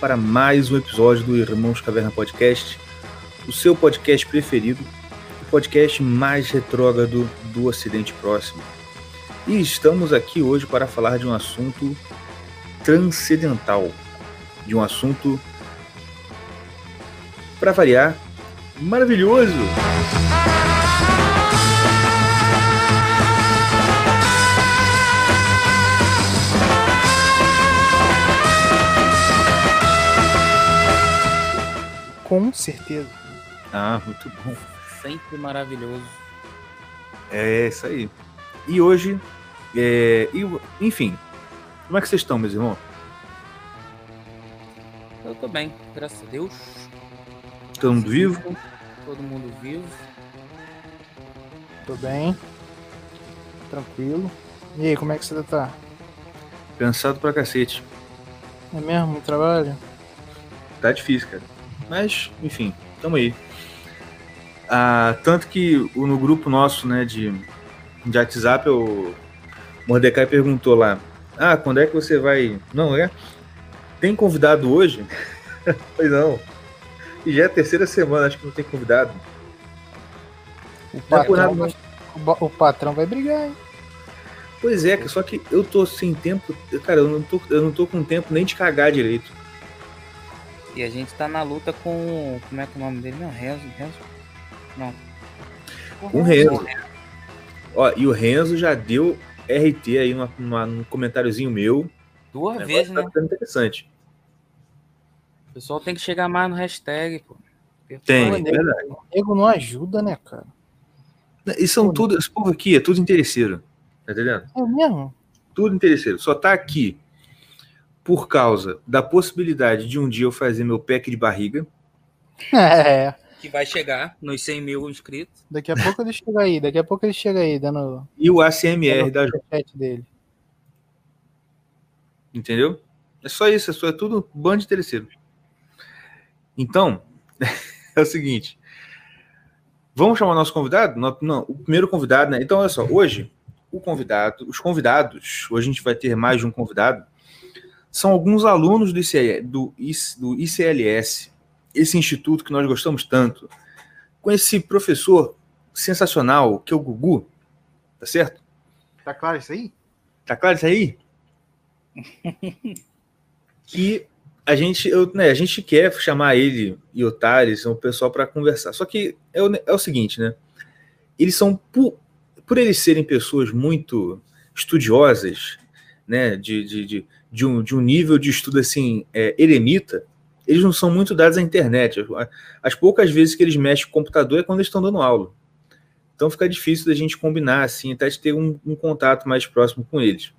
para mais um episódio do Irmãos Caverna Podcast, o seu podcast preferido, o podcast mais retrógrado do Ocidente Próximo. E estamos aqui hoje para falar de um assunto transcendental, de um assunto, para variar, maravilhoso. Com certeza. Ah, muito bom. Sempre maravilhoso. É isso aí. E hoje, é, e, enfim, como é que vocês estão, meus irmãos? Eu tô bem, graças a Deus. Todo mundo vivo? Todo mundo vivo. Tô bem. Tranquilo. E aí, como é que você tá? Cansado pra cacete. É mesmo? Muito trabalho? Tá difícil, cara. Mas, enfim, tamo aí. Ah, tanto que no grupo nosso, né, de, de WhatsApp, o Mordecai perguntou lá: Ah, quando é que você vai. Não, é? Tem convidado hoje? pois não. E já é a terceira semana, acho que não tem convidado. O é patrão, vai, o patrão vai brigar, hein? Pois é, só que eu tô sem tempo. Cara, eu não tô, eu não tô com tempo nem de cagar direito. E a gente tá na luta com. Como é que é o nome dele? Não, Renzo. Renzo? Não. Com o Renzo. Ó, e o Renzo já deu RT aí numa, numa, num comentáriozinho meu. Duas vezes, tá né? interessante. O pessoal tem que chegar mais no hashtag, pô. Tem, Pô, é verdade. O nego não ajuda, né, cara? E são tudo, esse povo aqui é tudo interesseiro. Tá entendendo? É mesmo? Tudo interesseiro. Só tá aqui por causa da possibilidade de um dia eu fazer meu pack de barriga. É. Que vai chegar nos 100 mil inscritos. Daqui a pouco ele chega aí, daqui a pouco ele chega aí, dando E o ACMR dando da o dele. Entendeu? É só isso, é, só, é tudo bando de interesseiro. Então, é o seguinte. Vamos chamar o nosso convidado? Não, não, o primeiro convidado, né? Então, olha só, hoje, o convidado, os convidados, hoje a gente vai ter mais de um convidado, são alguns alunos do, ICL, do, do ICLS, esse instituto que nós gostamos tanto, com esse professor sensacional, que é o Gugu, tá certo? Tá claro isso aí? Tá claro isso aí? que a gente, eu, né, a gente quer chamar ele e o Thales, o pessoal, para conversar. Só que é o, é o seguinte, né? Eles são, por, por eles serem pessoas muito estudiosas, né? De, de, de, de, um, de um nível de estudo assim, é, eremita, eles não são muito dados à internet. As poucas vezes que eles mexem com o computador é quando eles estão dando aula. Então fica difícil da gente combinar, assim, até de ter um, um contato mais próximo com eles.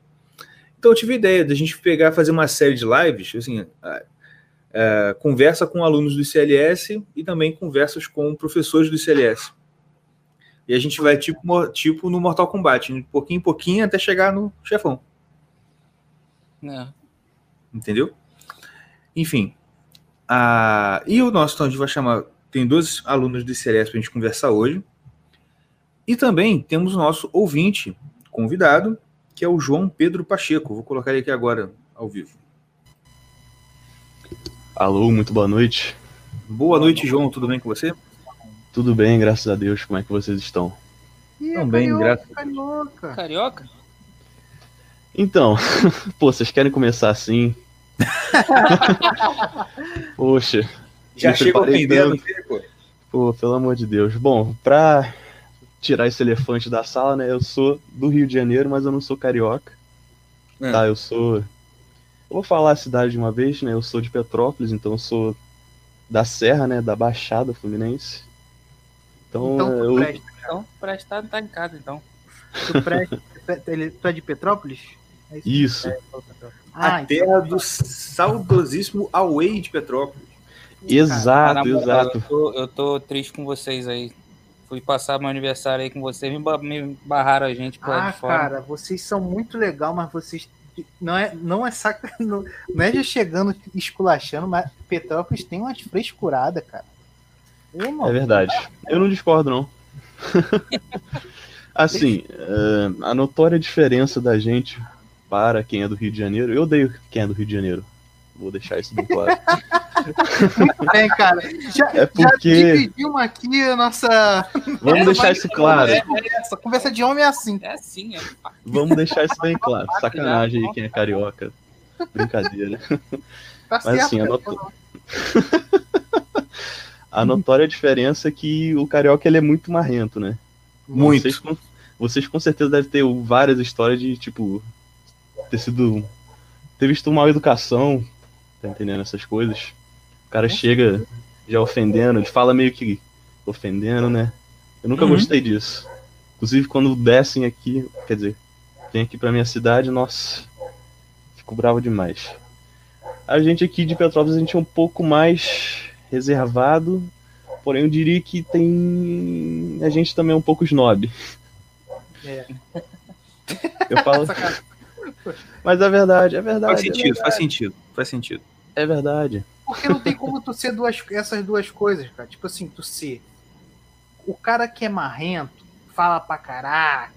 Então eu tive a ideia de a gente pegar, fazer uma série de lives, assim, a, a, conversa com alunos do ICLS e também conversas com professores do ICLS. E a gente vai tipo, tipo no Mortal Kombat, de pouquinho em pouquinho até chegar no chefão, É. entendeu? Enfim. A... E o nosso, então, a gente vai chamar. Tem dois alunos do ICLS para a gente conversar hoje. E também temos o nosso ouvinte convidado, que é o João Pedro Pacheco. Vou colocar ele aqui agora, ao vivo. Alô, muito boa noite. Boa noite, João. Tudo bem com você? Tudo bem, graças a Deus. Como é que vocês estão? Ih, Também, graças a carioca. Carioca? Então, pô, vocês querem começar assim? Poxa, Já preparei ofendendo, tanto. pô. pô, pelo amor de Deus. Bom, pra tirar esse elefante da sala, né? Eu sou do Rio de Janeiro, mas eu não sou carioca. Ah. Tá, eu sou. Eu vou falar a cidade de uma vez, né? Eu sou de Petrópolis, então eu sou da Serra, né? Da Baixada Fluminense. Então, Então eu. presta, Então, prestado tá em casa, então. tu presta. Ele- tu é de Petrópolis? É Isso. Ah, a então- terra do saudosíssimo Away de Petrópolis. Exato, exato. Eu tô, eu tô triste com vocês aí. Fui passar meu aniversário aí com vocês, me, ba- me barraram a gente por aí Ah, de fora. cara, vocês são muito legal, mas vocês não é não é saca, não, não é já chegando esculachando, mas Petrópolis tem umas frescuradas, cara. É mano, verdade. Eu não discordo, não. assim, é, a notória diferença da gente para quem é do Rio de Janeiro. Eu odeio quem é do Rio de Janeiro. Vou deixar isso bem claro. Muito bem, cara. Já, É porque- já dividimos aqui a nossa Vamos deixar isso claro. conversa. Conversa de homem é assim. É assim, é. Vamos deixar isso bem claro. Sacanagem aí quem é carioca. Brincadeira. Tá Mas certo. assim, cara. anota- A notória diferença é que o carioca ele é muito marrento, né? Muito. Vocês com, vocês com certeza devem ter várias histórias de, tipo, ter sido. ter visto mal educação, tá entendendo essas coisas? O cara chega já ofendendo, ele fala meio que ofendendo, né? Eu nunca Uhum. gostei disso. Inclusive, quando descem aqui, quer dizer, vem aqui pra minha cidade, nossa, fico bravo demais. A gente aqui de Petrópolis, a gente é um pouco mais reservado, porém eu diria que tem. A gente também é um pouco snob. É. Eu falo. Mas é verdade, é verdade. Faz é sentido, verdade. faz sentido, faz sentido. É verdade. Porque não tem como tu ser duas, essas duas coisas, cara. Tipo assim, tu ser o cara que é marrento, fala pra caraca,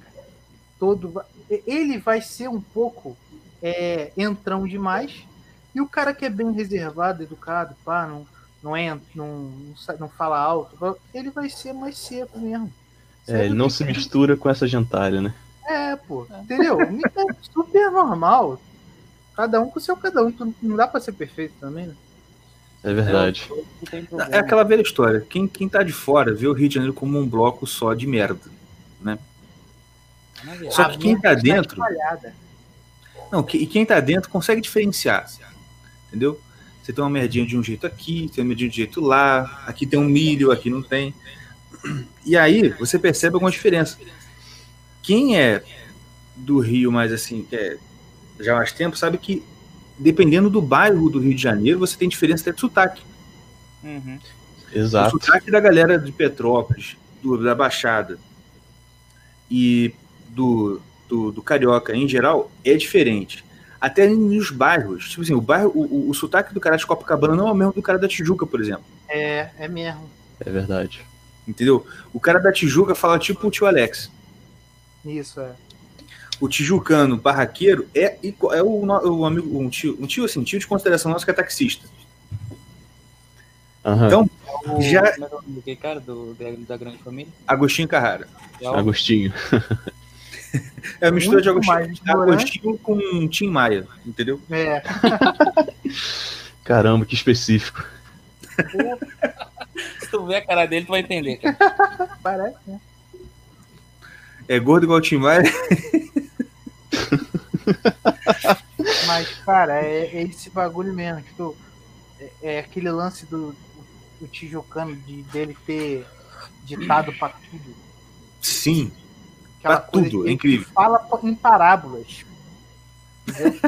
todo. Ele vai ser um pouco é, entrão demais. E o cara que é bem reservado, educado, pá, não, não entra, não, não, não fala alto, ele vai ser mais seco mesmo. É, ele não se mistura com essa gentalha, né? É, pô, entendeu? É super normal. Cada um com o seu cada um. Não dá pra ser perfeito também, né? É verdade. Problema. É aquela velha história. Quem, quem tá de fora vê o Rio de Janeiro como um bloco só de merda. Não é Só que quem merda tá está dentro-. Não, que- e quem tá dentro consegue diferenciar. Entendeu? Você tem uma merdinha de um jeito aqui, tem uma merdinha de um jeito lá, aqui tem um milho, aqui não tem. E aí você percebe alguma diferença. Quem é do Rio mais assim, que é já há mais tempo, sabe que dependendo do bairro do Rio de Janeiro, você tem diferença até de sotaque. Uhum. Exato. O sotaque da galera de Petrópolis, do- da Baixada e do, do, do Carioca em geral é diferente. Até nos bairros. Tipo assim, o, bairro, o, o, o sotaque do cara de Copacabana não é o mesmo do cara da Tijuca, por exemplo. É, é mesmo. É verdade. Entendeu? O cara da Tijuca fala tipo o tio Alex. Isso, é. O tijucano barraqueiro é, é o, o amigo, um tio, um tio assim, tio de consideração nosso que é taxista. Aham. Então, O, Já- como é que é o nome daquele cara do, da, da grande família? Agostinho Carrara. É o- Agostinho. É a mistura de Muito Agostinho, mais ignorante. Agostinho com Tim Maia, entendeu? É. Caramba, que específico. Se tu ver a cara dele, tu vai entender, cara. Parece, né? É gordo igual o Tim Maia. Mas, cara, é, é esse bagulho mesmo. Tipo, é, é aquele lance do, do Tijucano de, dele ter ditado pra tudo. Sim, Aquela Pra tudo, é incrível. Fala em parábolas. Entendeu?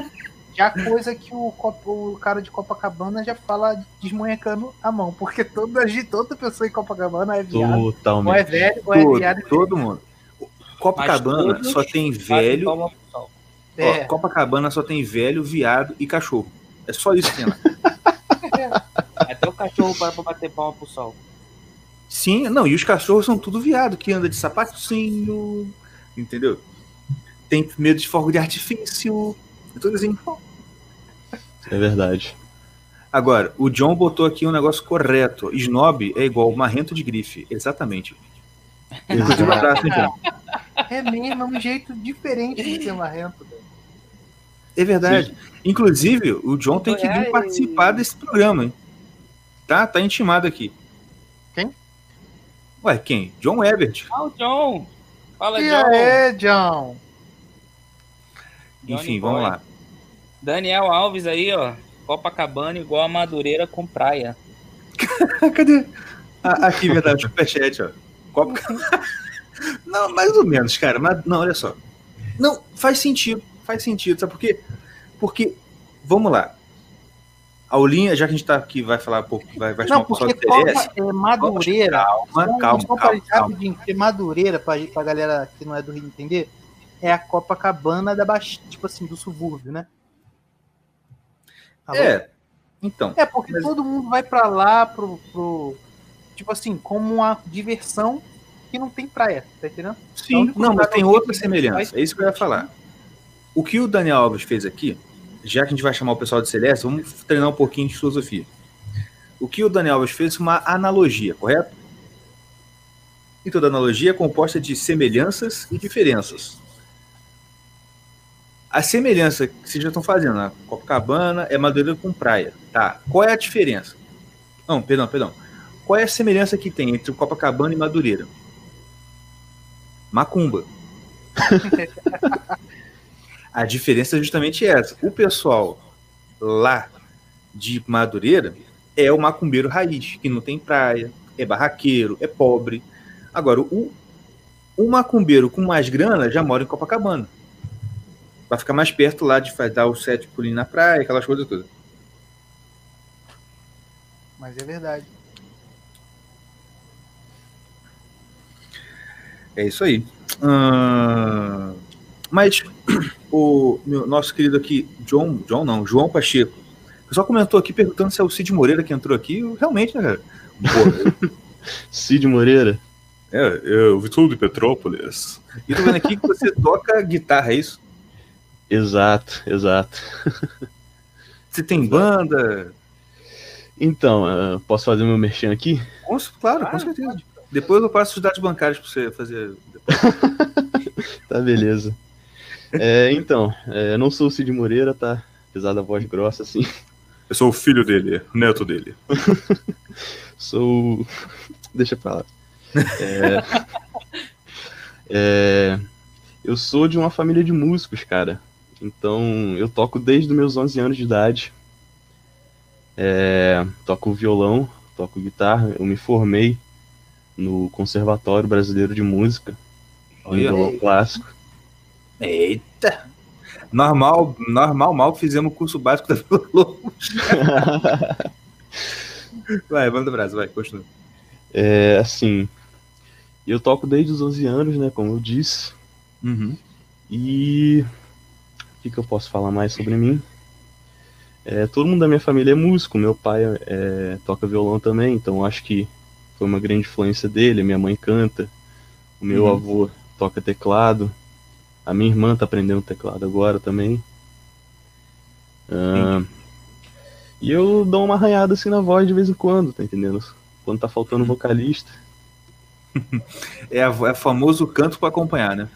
já coisa que o, o cara de Copacabana já fala desmonhecando a mão. Porque toda, toda pessoa em Copacabana é viado. Ou é Totalmente. velho, ou é todo, viado. todo mundo. Copacabana todos só tem velho. sol. É. Ó, Copacabana só tem velho, viado e cachorro. É só isso que tem lá. Até o cachorro para pra bater palma pro sol. Sim, não, e os cachorros são tudo viado, que anda de sapatinho, entendeu? Tem medo de fogo de artifício. É tudo assim. É verdade. Agora, o John botou aqui um negócio correto. Snob é igual marrento de grife. Exatamente. Inclusive, um abraço, hein, John? É mesmo, é um jeito diferente de ser marrento. velho. É verdade. Inclusive, o John tem que vir É, participar desse programa, hein? Tá? Tá intimado aqui. Quem? Ué, quem? John Ebert. Ah, o John! Fala, E John! aí, John? Johnny Enfim, Boy. vamos lá. Daniel Alves aí, ó. Copacabana igual a Madureira com praia. Cadê? Ah, aqui, verdade, superchat, ó. Copa... não, mais ou menos, cara. Mas, não, olha só. Não, faz sentido. Faz sentido, sabe por quê? Porque, vamos lá. A Aulinha, já que a gente tá aqui, vai falar um pouco, vai, vai chamar Não, porque. Copa é Madureira. Calma, Só- calma, só calma, pra calma. rapidinho, porque Madureira, pra, pra galera que não é do Rio entender, é a Copacabana da Baixada, tipo assim, do subúrbio, né? Alô? É, então. É, porque Mas- todo mundo vai pra lá pro, pro. Tipo assim, como uma diversão que não tem praia, tá entendendo? Sim, único não, mas tem que outra semelhança. É isso que eu ia falar. O que o Daniel Alves fez aqui, já que a gente vai chamar o pessoal de Celeste, vamos treinar um pouquinho de filosofia. O que o Daniel Alves fez foi uma analogia, correto? E toda analogia é composta de semelhanças e diferenças. A semelhança que vocês já estão fazendo, na Copacabana é Madureira com praia. Tá. Qual é a diferença? Não, perdão, perdão. Qual é a semelhança que tem entre Copacabana e Madureira? Macumba. a diferença é justamente essa. O pessoal lá de Madureira é o macumbeiro raiz, que não tem praia, é barraqueiro, é pobre. Agora, o, o macumbeiro com mais grana já mora em Copacabana. Vai ficar mais perto lá de dar o sete pulinhos na praia, aquelas coisas todas. Mas é verdade. É isso aí. Hum, mas o meu, nosso querido aqui, John, John não, João Pacheco, o pessoal comentou aqui perguntando se é o Cid Moreira que entrou aqui. Realmente, né, cara? Porra, Cid Moreira? É, eu vi tudo de Petrópolis. E tô vendo aqui que você toca guitarra, é isso? Exato, exato. Você tem banda? Então, uh, posso fazer meu merchan aqui? Com, claro, com certeza. Pode. Depois eu passo os dados bancários para você fazer. tá, beleza. É, então, é, eu não sou o Cid Moreira, tá? Apesar da voz grossa, assim. Eu sou o filho dele, neto dele. sou. Deixa pra lá. É... é... Eu sou de uma família de músicos, cara. Então, eu toco desde os meus 11 anos de idade. É... Toco violão, toco guitarra. Eu me formei no Conservatório Brasileiro de Música, no violão clássico. Eita! Normal, normal, mal fizemos o curso básico da violão. vai, manda abraço, vai, continua. É, assim, eu toco desde os 11 anos, né, como eu disse. Uhum. E o que, que, eu posso falar mais sobre mim? É, todo mundo da minha família é músico, meu pai é, toca violão também, então acho que foi uma grande influência dele. Minha mãe canta, o meu uhum. avô toca teclado, a minha irmã tá aprendendo teclado agora também. Uh, e eu dou uma arranhada assim na voz de vez em quando, tá entendendo? Quando tá faltando uhum. vocalista. é, a, é famoso canto para acompanhar, né?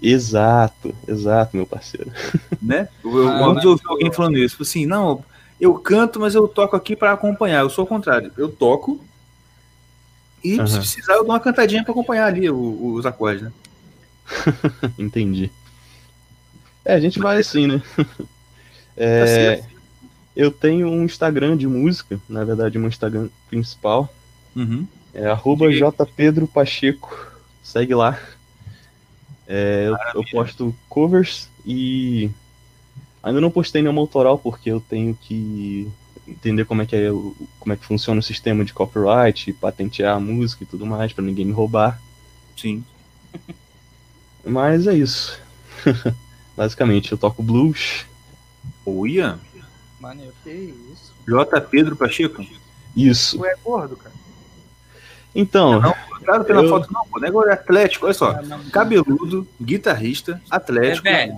Exato, exato, meu parceiro. Né? Eu, eu ah, ouvi alguém falando isso, tipo assim, não, eu canto, mas eu toco aqui para acompanhar. Eu sou o contrário. Eu toco e uhum. se precisar eu dou uma cantadinha para acompanhar ali os, os acordes, né? Entendi. É, a gente vai assim, né? É, tá eu tenho um Instagram de música, na verdade, meu Instagram principal. Uhum. É arroba jpedropacheco. Segue lá. É, eu, eu, posto covers e ainda não postei nenhuma autoral porque eu tenho que entender como é que é como é que funciona o sistema de copyright, patentear a música e tudo mais para ninguém me roubar. Sim. Mas é isso. Basicamente, eu toco blues. Olha. Maneiro. Que isso. J. Pedro Pacheco? Isso. Tu é gordo, cara? Então. Não, claro pela eu... foto, não, pô. Negócio é atlético, olha só. Cabeludo, guitarrista, atlético. É,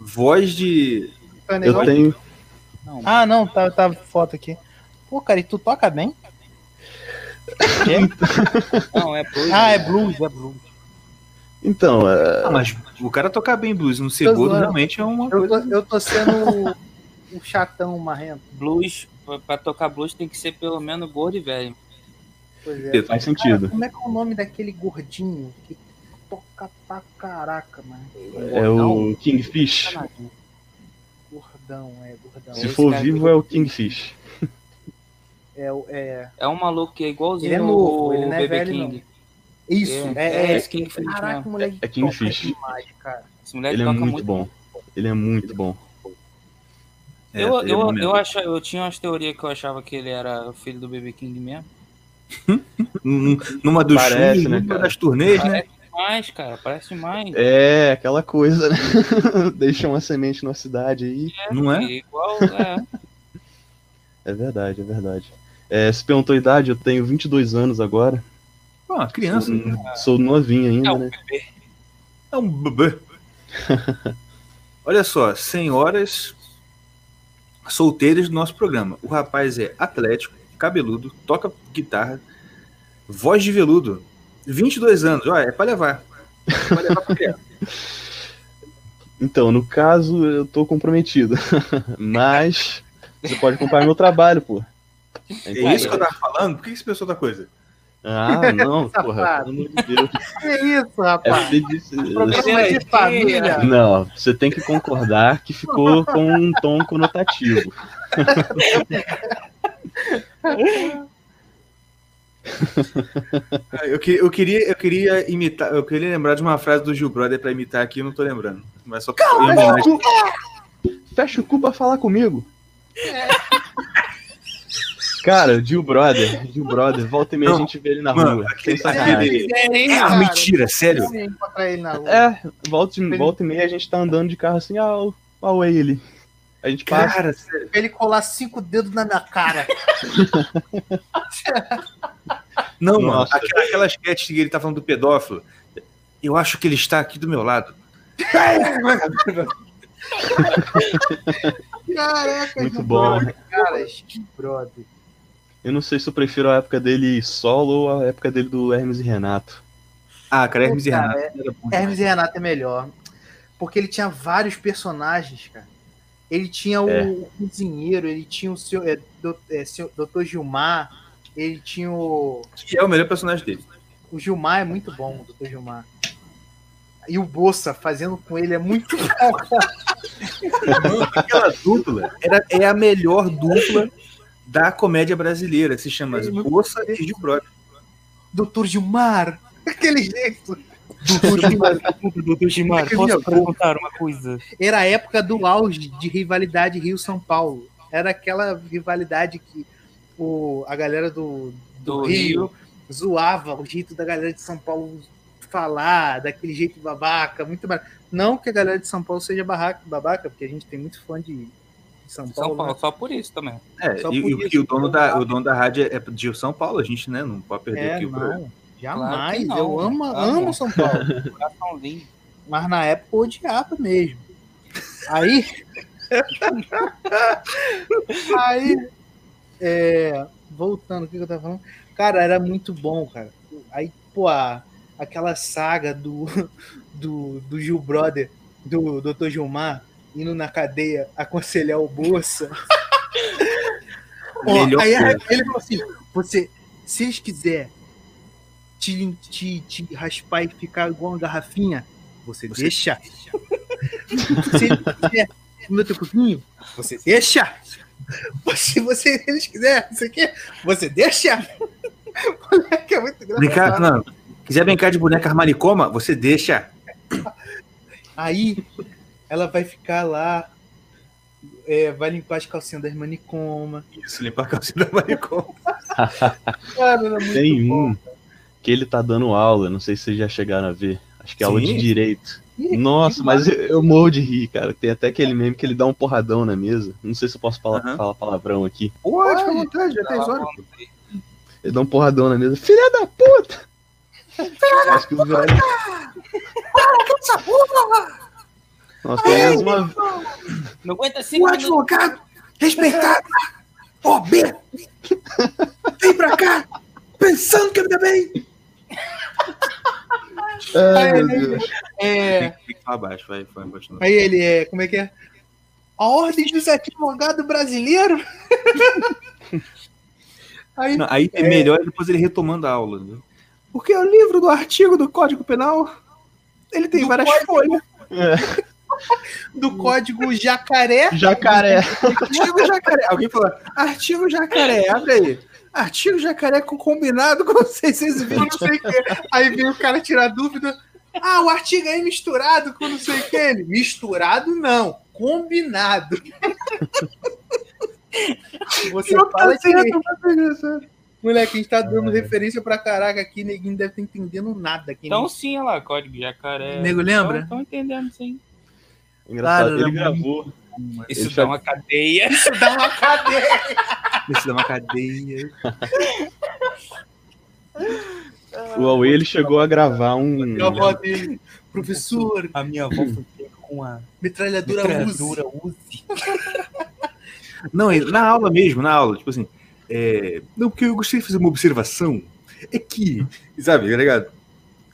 voz de. Eu tenho. Ah, não, tá, tá foto aqui. Pô, cara, e tu toca bem? não, é blues. Ah, é blues, é blues. Então, é... ah, mas o cara tocar bem blues no segundo realmente é uma eu coisa. Tô, eu tô sendo um chatão marrento. Blues, pra tocar blues tem que ser pelo menos gordo e velho. Pois é. Faz sentido. Cara, como é que é o nome daquele gordinho que toca pra caraca, mano? É o Kingfish. Gordão, é, gordão. Se for vivo, é o Kingfish. É, é... é um maluco que é igualzinho ele é novo, ele não é velho, King. Não. Isso, é, é, é, é Kingfish Caraca, mesmo. moleque. É Kingfish. Demais, cara. Esse moleque ele é muito, muito bom. Ele é muito bom. É, eu, eu, eu, acha, eu tinha umas teorias que eu achava que ele era o filho do BB King mesmo. numa dos Parece, né, numa das turnês, Parece né? Demais, cara. Parece demais. É, aquela coisa, né? Deixa uma semente na cidade aí. Não é? Igual, é. É verdade, é verdade. É, se perguntou a idade, eu tenho 22 anos agora. Ah, criança. Sou, sou novinho ainda, É um né? bebê. É um bebê. Olha só, senhoras solteiras do nosso programa. O rapaz é atlético, cabeludo, toca guitarra, voz de veludo, 22 anos. Olha, é pra levar. É pra levar pra criança. Então, no caso, eu tô comprometido. Mas você pode acompanhar meu trabalho, pô. É isso que eu tava falando? Por que você pensou outra coisa? Ah, não, porra, pelo amor de Deus. Que isso, É rapaz? porque disse- Problema de família. Não, você tem que concordar que ficou com um tom conotativo. Eu, que- eu queria, eu queria imitar, eu queria lembrar de uma frase do Gil Brother pra imitar aqui, eu não tô lembrando. Mas só pra em homenagem- Fecha o cu pra falar comigo. Cara, Gil Brother, Gil Brother, volta e meia a Não, gente vê ele na mano, rua. aquele- Sem sacanagem. É, ah, mentira, sério? É, volta, e- volta e meia a gente tá andando de carro assim, ah, o- ah, o ele. A gente passa. Cara, sério. Pra ele colar cinco dedos na minha cara. Não, mano, Nossa. aquela, aquela sketch que ele tá falando do pedófilo. Eu acho que ele está aqui do meu lado. Caraca, Muito bom. Caras, que brother. Eu não sei se eu prefiro a época dele solo ou a época dele do Hermes e Renato. Ah, cara, Hermes e Cara, Renato. é- Hermes e Renato é melhor. Porque ele tinha vários personagens, cara. Ele tinha o, É. o cozinheiro, ele tinha o seu, é, do, é, seu Dr. Gilmar, ele tinha o. Que é o melhor personagem dele. O Gilmar é muito bom, o Dr. Gilmar. E o Bolsa fazendo com ele é muito. Aquela dupla era, é a melhor dupla da comédia brasileira. Se chama É Moça e Gil Brother. Dr. Gilmar. Aquele jeito. Doutor Gilmar, doutor Gilmar, posso perguntar uma coisa? Era a época do auge de rivalidade Rio-São Paulo. Era aquela rivalidade que o, a galera do, do, Do Rio, Rio. zoava o jeito da galera de São Paulo falar, daquele jeito babaca, muito bar... Não que a galera de São Paulo seja barraca, babaca, porque a gente tem muito fã de, de São Paulo. São Paulo, né? só por isso também. É, Só e, por e- isso, e o, dono da, o dono da rádio é de São Paulo, a gente né, não pode perder É, aqui o programa. não, jamais. não, eu amo, amo. amo São Paulo. Mas na época eu odiava mesmo. Aí. aí. É, voltando, o que eu tava falando? Cara, era muito bom, cara. Aí, pô, a- aquela saga do, do, do Gil Brother, do Dr. Gilmar, indo na cadeia aconselhar o Bolsa. Aí ele falou assim: você, se eles quiserem te, te, te raspar e ficar igual uma garrafinha, você, Você- deixa. se eles quiserem comer teu cupinho, você deixa. Se você, eles quiserem, você quer, você deixa. Moleque, é muito Brincar, engraçado. não, quiser brincar de boneca maricoma, você deixa. Aí ela vai ficar lá, é, vai limpar as calcinhas das manicoma. Isso, limpar a calcinha da maricoma. Cara, era muito Tem bom. um que ele tá dando aula, não sei se vocês já chegaram a ver. Acho que é aula Sim. de direito. Nossa, mas eu, eu morro de rir, cara. Tem até aquele meme que ele dá um porradão na mesa. Não sei se eu posso falar, Aham. falar palavrão aqui. Pode, fica à vontade, já tem. Ele dá um porradão na mesa. Filha da puta! Acho que o Virali... Nossa, pelo menos uma... Não aguenta cinco O advogado respeitado, OB, vem pra cá, pensando que eu me dá bem. Ai, meu Deus. É, Tem que falar baixo, vai, vai, continua. aí ele é, como é que é? A ordem dos advogados brasileiros? aí, Não, aí é melhor depois ele retomando a aula. Né? Porque o livro do artigo do Código Penal, ele tem Do várias Código- folhas. do código jacaré, Jacaré. Artigo jacaré. Alguém falou, artigo jacaré, abre aí. Artigo jacaré com combinado com 620. não sei o que. Aí vem o cara tirar dúvida. Ah, o artigo aí misturado com não sei o que. Ele, misturado não, combinado. Você tá fala que é. Moleque, a gente tá dando referência pra caraca aqui, neguinho deve estar entendendo nada aqui. Então sim, olha lá, código jacaré. Nego lembra? Estão entendendo, sim. Engraçado, Cara, ele gravou. Isso Ele dá já- uma cadeia. Isso dá uma cadeia. Isso dá uma cadeia. O Huawei ele chegou a gravar um. A avó dele, professor, A minha avó foi pega com a Metralhadora, metralhadora Uzi. Não, ele- na aula mesmo, na aula, tipo assim. É, não, porque eu gostaria de fazer uma observação. É que, sabe, tá ligado?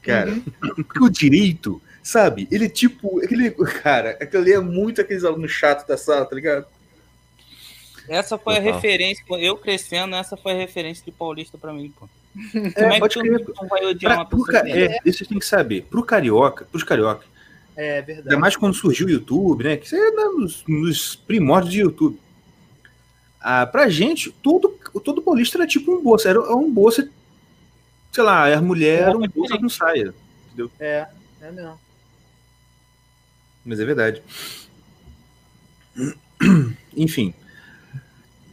Cara, porque o direito, sabe, ele é tipo. Aquele, cara, aquele ali é muito aqueles alunos chatos da sala, tá ligado? Essa foi a Total. referência, pô, eu crescendo, essa foi a referência de Paulista pra mim, pô. É, Como é pode que crer. tu não vai odiar Pra, uma pessoa ca- que é, isso você tem que saber. Pro carioca, pros carioca, É verdade. ainda mais quando surgiu o YouTube, né? Que isso é nos, nos primórdios de YouTube. Ah, pra gente, todo, todo paulista era tipo um bolsa. Era um bolsa, sei lá, era mulher, era um Roupa bolsa com saia. É, é mesmo. Mas é verdade. Enfim.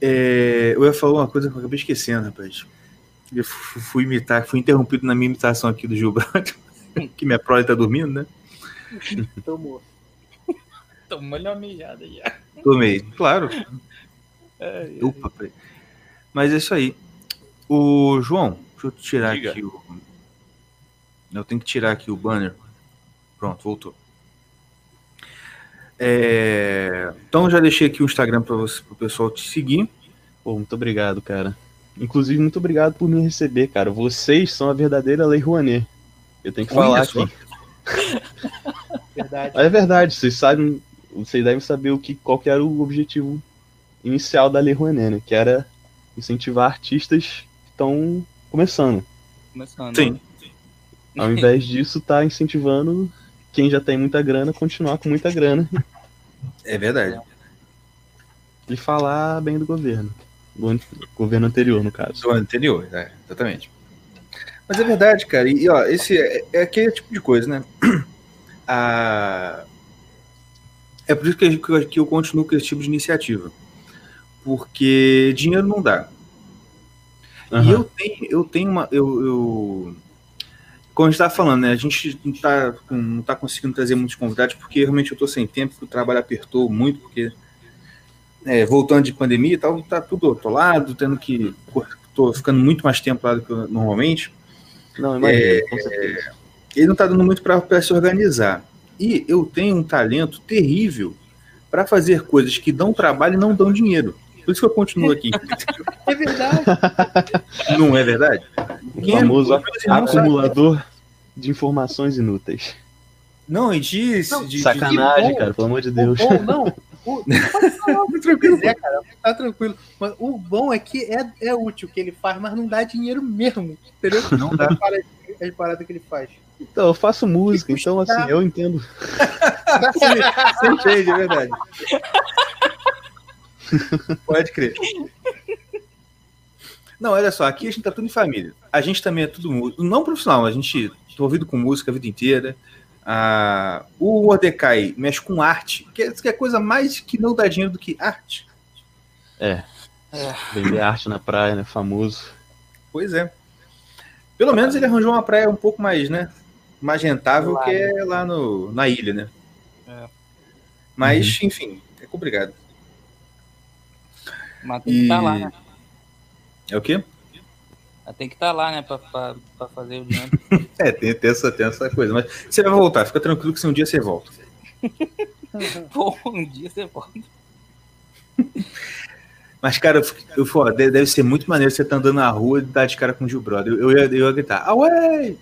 É, eu ia falar uma coisa que eu acabei esquecendo, rapaz. Eu fu- fui imitar, fui interrompido na minha imitação aqui do Gilberto, que minha prole tá dormindo, né? Tomou. Tomou uma mijada já. Tomei, claro. É, Opa, peraí. Mas é isso aí. O João, deixa eu tirar Diga. aqui o. Eu tenho que tirar aqui o banner. Pronto, voltou. É, Então já deixei aqui o Instagram para o pessoal te seguir. Pô, muito obrigado, cara. Inclusive, muito obrigado por me receber, cara. Vocês são a verdadeira Lei Rouanet. Eu tenho que Olha falar só. aqui. Verdade. É verdade, vocês sabem, vocês devem saber o que, qual que era o objetivo inicial da Lei Rouanet, né? Que era incentivar artistas que estão começando. Começando. Sim. Ao invés disso, tá incentivando quem já tem muita grana continuar com muita grana É verdade. e falar bem do governo. Do governo anterior, no caso. Do anterior, é, exatamente. Mas é verdade, cara. E, ó, esse é, é aquele tipo de coisa, né? A... É por isso que eu, que eu continuo com esse tipo de iniciativa. Porque dinheiro não dá. E Aham. eu tenho, eu tenho uma. Eu, eu... Como a gente estava falando, né? A gente não está não tá conseguindo trazer muitos convidados porque realmente eu estou sem tempo, o trabalho apertou muito, porque é, voltando de pandemia e tal, tá tudo atolado, tendo que. Tô ficando muito mais tempo lá do que normalmente. Não, imagina, certeza. Ele não está dando muito para se organizar. E eu tenho um talento terrível para fazer coisas que dão trabalho e não dão dinheiro. Por isso que eu continuo aqui. É verdade. não é verdade? O Quem é- famoso sabem. acumulador de informações inúteis. Não, e de. Não, de- de- Sacanagem, bom. cara, pelo amor de Deus. bom, não. O, pode falar o que Tranquilo, quiser, cara. Tá tranquilo. Mas o bom é que é, é útil o que ele faz, mas não dá dinheiro mesmo. Entendeu? Não dá. As paradas, as paradas que ele faz. Então, eu faço música, então assim, eu entendo. Você entende, é verdade. Pode crer. Não, olha só, aqui a gente tá tudo em família. A gente também é tudo músico. Não profissional, a gente tá ouvido com música a vida inteira. Ah, o Mordecai mexe com arte, que é, que é coisa mais que não dá dinheiro do que arte. Vender arte na praia, né? Famoso. Pois é. Pelo menos ele arranjou uma praia um pouco mais, né? Mais rentável Lá, que é lá no, na ilha, né? É. Mas, enfim, é complicado. Mas tem que E... estar lá, né? É o quê? Mas Tem que estar lá, né? Pra, pra, pra fazer o dinheiro. É, tem, tem essa, tem essa coisa. Mas você vai voltar, fica tranquilo que se um dia você volta. Pô, um dia você volta. Mas, cara, eu, eu, ó, deve ser muito maneiro você tá andando na rua e dar de cara com o Gil Brother. Eu, eu, ia, eu ia gritar, away!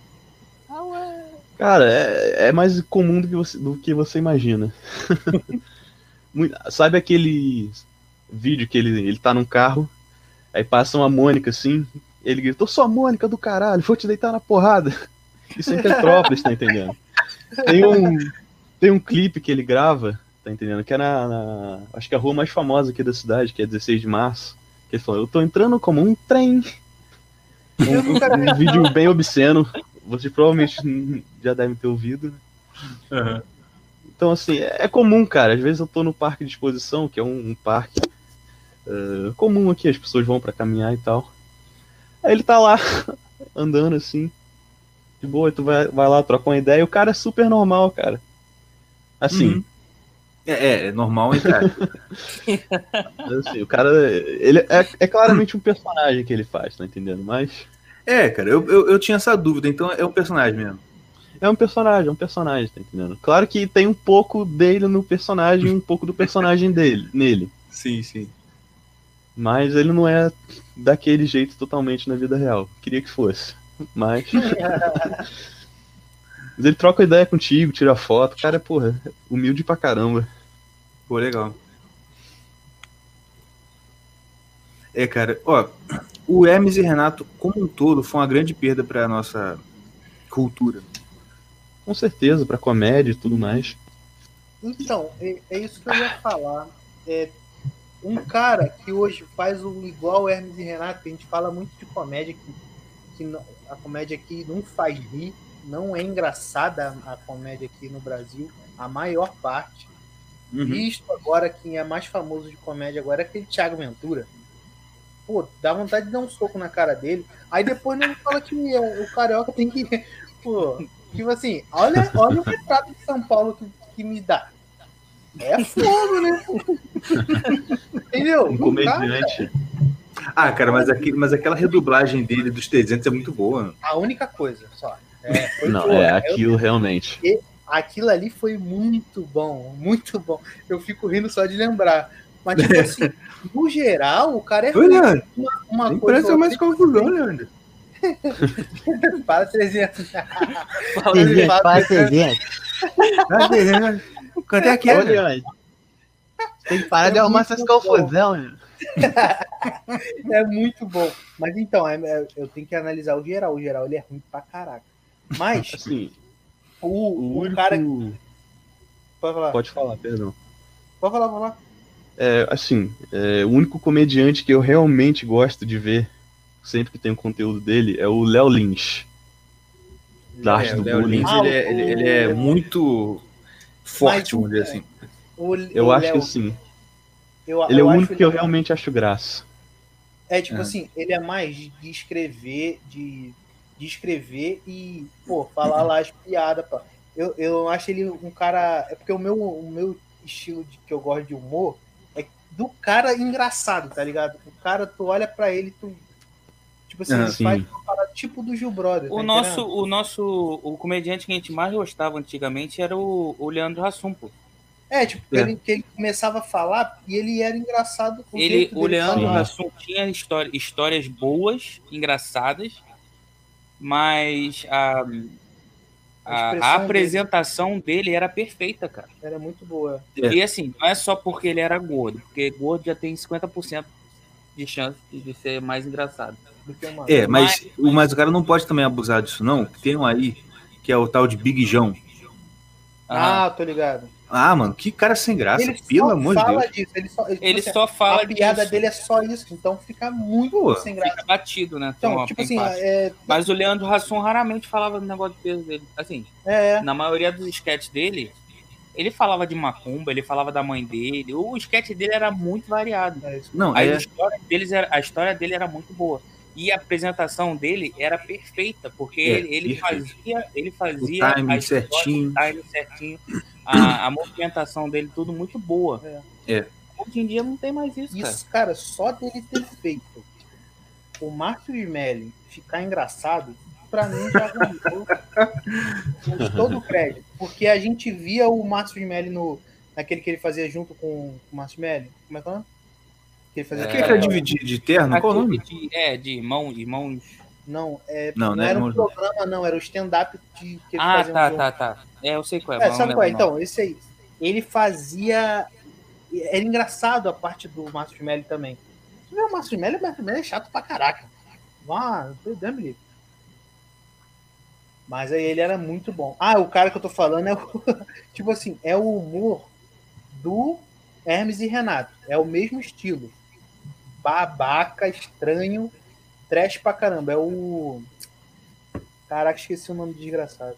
Cara, é, é mais comum do que você, do que você imagina. Sabe aquele vídeo que ele, ele tá num carro, aí passa uma Mônica assim, ele grita, eu sou a Mônica do caralho, vou te deitar na porrada. Isso é Petrópolis, tá entendendo? Tem um, tem um clipe que ele grava, tá entendendo? Que é na, na- Acho que é a rua mais famosa aqui da cidade, que é 16 de março. Que ele falou, eu tô entrando como um trem. Nunca vi. Um vídeo bem obsceno. Vocês provavelmente já devem ter ouvido. né? Então, assim, é é comum, cara. Às vezes eu tô no parque de exposição, que é um, um parque eh, comum aqui, as pessoas vão pra caminhar e tal. Aí ele tá lá, andando assim, de boa, tu vai, vai lá, troca uma ideia, e o cara é super normal, cara. Assim, Uhum. É, é, é normal entrar. assim, o cara, ele é, é claramente um personagem que ele faz, tá entendendo? Mas, é, cara, eu, eu, eu tinha essa dúvida, então é um personagem mesmo. É um personagem, é um personagem, tá entendendo? Claro que tem um pouco dele no personagem e um pouco do personagem dele, nele. Sim, sim. Mas ele não é daquele jeito totalmente na vida real. Queria que fosse. Mas. Mas ele troca ideia contigo, tira foto. Cara, porra, humilde pra caramba. Pô, legal. É, cara, ó, o Hermes e Renato, como um todo, foi uma grande perda pra nossa cultura. Com certeza, pra comédia e tudo mais. Então, é, é isso que eu ia falar. É, um cara que hoje faz o igual Hermes e Renato, que a gente fala muito de comédia, que, que não- a comédia aqui não faz rir, não é engraçada a comédia aqui no Brasil, a maior parte. Uhum. Visto agora, quem é mais famoso de comédia agora é aquele Thiago Ventura. Pô, dá vontade de dar um soco na cara dele. Aí depois não fala que é, o carioca tem que. Pô, tipo assim, olha, olha o retrato de São Paulo que, que me dá. É fogo, né? Entendeu? Um comediante. Ah, cara, mas, aqui, mas aquela redublagem dele dos 300 é muito boa. A única coisa, só. É, foi Não, boa. é Eu- aquilo realmente. aquilo ali foi muito bom, muito bom. Eu fico rindo só de lembrar. Mas, tipo assim, no geral, o cara é Oi, ruim. Uma, uma coisa. parece mais confusão, Leandro. Para 300. Fala Ele aí. fala Quase 300. 300. Quanto é? Leandro, Tem que parar de É arrumar muito essas confusão? É muito bom. Mas então, é- é- eu tenho que analisar o geral. O geral ele é ruim pra caraca. Mas Assim, o, o o único. cara. Pode falar. Pode falar, perdão. Pode falar, pode falar. É, assim, é, o único comediante que eu realmente gosto de ver, sempre que tem o conteúdo dele, é o Léo Lynch. Da arte É, do o Léo bullying. Lins, Ah, ele, é, ele, ele é muito forte, vamos dizer assim. O, Eu o acho Léo- que assim, eu- ele é eu o acho único que eu realmente acho graça. É tipo É. assim, ele é mais de, escrever, de, de escrever e, pô, falar lá as piadas, pá. Eu, eu acho ele um cara. É porque o meu, o meu estilo de, que eu gosto de humor é do cara engraçado, tá ligado? O cara, tu olha pra ele, tu. Tipo assim, Ah, faz uma parada tipo do Gil Brother. O tá nosso, entendendo? o nosso, o comediante que a gente mais gostava antigamente era o, o Leandro Hassum, pô. É, tipo, É. Ele, que ele começava a falar e ele era engraçado. o Ele, o dele Leandro falar. Hassum tinha história, histórias boas, engraçadas, mas a, A a, a apresentação dele era perfeita, cara. Era muito boa. É. E assim, não é só porque ele era gordo, porque gordo já tem 50% de chance de ser mais engraçado. Do que uma... É, mas, o- mas o cara não pode também abusar disso, não. Tem um aí, que é o tal de Big João. Ah, Ah, tô ligado. Ah, mano, que cara sem graça, ele pelo amor de Deus. disso. Ele só, ele, ele tipo assim, só fala a piada disso. dele é só isso, então fica muito Pô, sem graça. Fica batido, né? Então, tipo assim, é, Mas o Leandro Hassum raramente falava do negócio de peso dele. Assim, é, na maioria dos sketches dele, ele falava de macumba, ele falava da mãe dele. O sketch dele era muito variado. é isso. Não, A, é, história, deles era, a história dele era muito boa. E a apresentação dele era perfeita, porque É, ele, ele fazia, ele o fazia a timing história, certinho. o timing certinho, a, a movimentação dele, tudo muito boa. É. Hoje em dia não tem mais isso, cara. Isso, cara, só dele ter feito o Márcio Smelling ficar engraçado, pra mim já todo o crédito. Porque a gente via o Márcio Smelling no, naquele que ele fazia junto com o Márcio Smelling. Como é que é? Que ele fazia O que é que é dividir de terno? Qual o nome? De, é, de irmão, irmãos. Não, é, Não, não, não é era um programa, não, era o stand-up de- que ele Ah, fazia tá, junto. tá, tá. É, eu sei qual é. É, sabe qual é? Então, esse aí. Ele fazia. Era engraçado a parte do Márcio Smelly também. Vê o Márcio Smelly, o Márcio Smelly é chato pra caraca. Ah, livre. Mas aí ele era muito bom. Ah, o cara que eu tô falando é o. tipo assim, é o humor do Hermes e Renato. É o mesmo estilo. Babaca, estranho, trash pra caramba. É o. Caraca, esqueci o nome do desgraçado.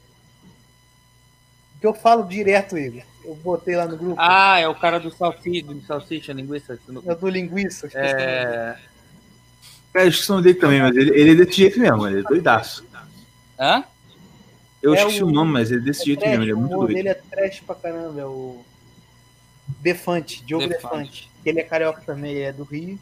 Que eu falo direto, Igor. Eu botei lá no grupo. Ah, é o cara do salsicha, do salsicha, linguiça. É do linguiça. o. É... Cara, eu esqueci o nome dele também, mas ele, ele é desse jeito mesmo, ele é doidaço. Hã? Eu É esqueci o- o nome, mas ele é desse É jeito trash, mesmo, ele é o muito doido. dele é trash pra caramba. É o. Defante, Diogo Defante. Defante. Ele é carioca também, ele é do Rio.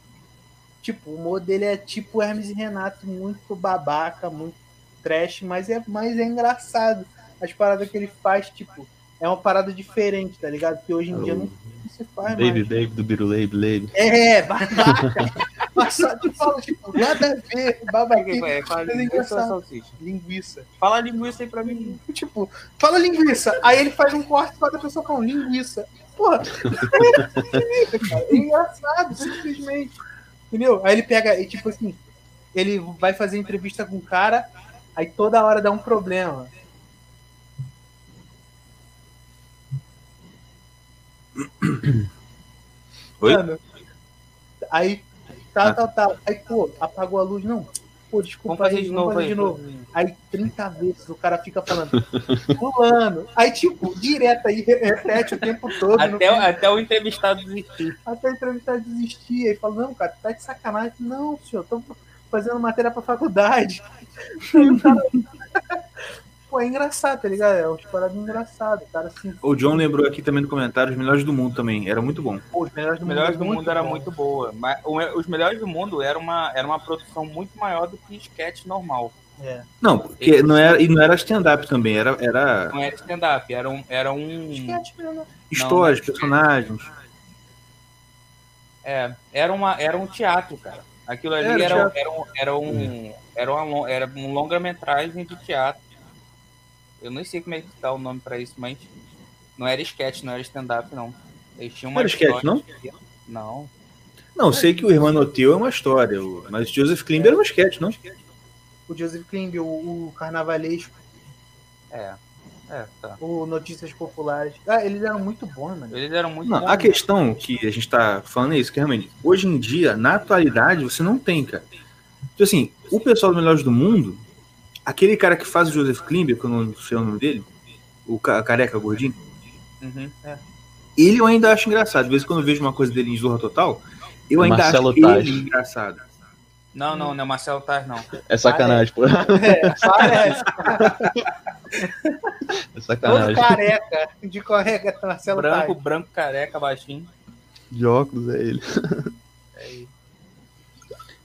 Tipo, o humor dele é tipo Hermes e Renato, muito babaca, muito trash, mas é, mas é engraçado. as paradas que ele faz, tipo, é uma parada diferente, tá ligado? Que hoje em dia não se faz Baby, mais. baby, do Biruleibe, Leibe. É, babaca. Mas só te falo, tipo, nada a ver, babaquinha. É, fala Mas é linguiça ou salsicha? Linguiça. Fala linguiça aí pra mim. Tipo, fala linguiça. Aí ele faz um corte para a pessoa falando linguiça. Porra, é, é engraçado, simplesmente. Entendeu? Aí ele pega, e tipo assim, ele vai fazer entrevista com o cara, aí toda hora dá um problema. Oi? Mano, aí, tá, tá, tá. Aí, pô, apagou a luz, não. Pô, desculpa Vamos fazer aí, de novo fazer aí. de novo. Aí 30 vezes o cara fica falando, fulano. Aí, tipo, direto aí, repete o tempo todo. Até, até o entrevistado desistir. até a entrevista desistir. Aí fala, não, cara, tá de sacanagem. Não, senhor, tô fazendo matéria pra faculdade. Pô, é engraçado, tá ligado? É umas paradas engraçadas. O cara assim, O John lembrou aqui também no comentário os melhores do mundo também. Era muito bom. pô, os melhores do Os mundo. melhores é do mundo era bom. muito boa. Mas os melhores do mundo era uma, era uma produção muito maior do que sketch normal. É. Não, porque não era, e não era stand-up também, era, era Não era stand-up, era um. Era um Sketch mesmo. histórias, não personagens. É, era, uma, era um teatro, cara. Aquilo ali Era era, teatro. era, um, era um. Era, uma, era um longa-metragem de teatro. Eu nem sei como é que tá o nome pra isso, mas não era sketch, não era stand-up, não. Eles tinham Não uma era sketch, não? Não. Não, sei que o Irmão Teu é uma história, o- mas Joseph Klimber era um sketch, não? O Joseph Klimb, o, o Carnavalesco, É. É, tá. o Notícias Populares. Ah, eles eram muito bons, mano. Eles eram muito Não, bons. a questão que a gente tá falando é isso, que realmente, hoje em dia, na atualidade, você não tem, cara. Tipo assim, o pessoal do Melhores do Mundo, aquele cara que faz o Joseph Klimber, que eu não sei o nome dele, o ca- careca gordinho, Uhum. ele eu ainda acho engraçado. De vez em quando eu vejo uma coisa dele em Zorra Total, eu ainda Marcelo acho Tais. ele engraçado. Não, não, não é Marcelo Taz, não. É sacanagem, pô. É, parece. É Todo sacanagem. careca. De careca, Marcelo Branco, Tais. branco, careca, baixinho. De óculos é ele.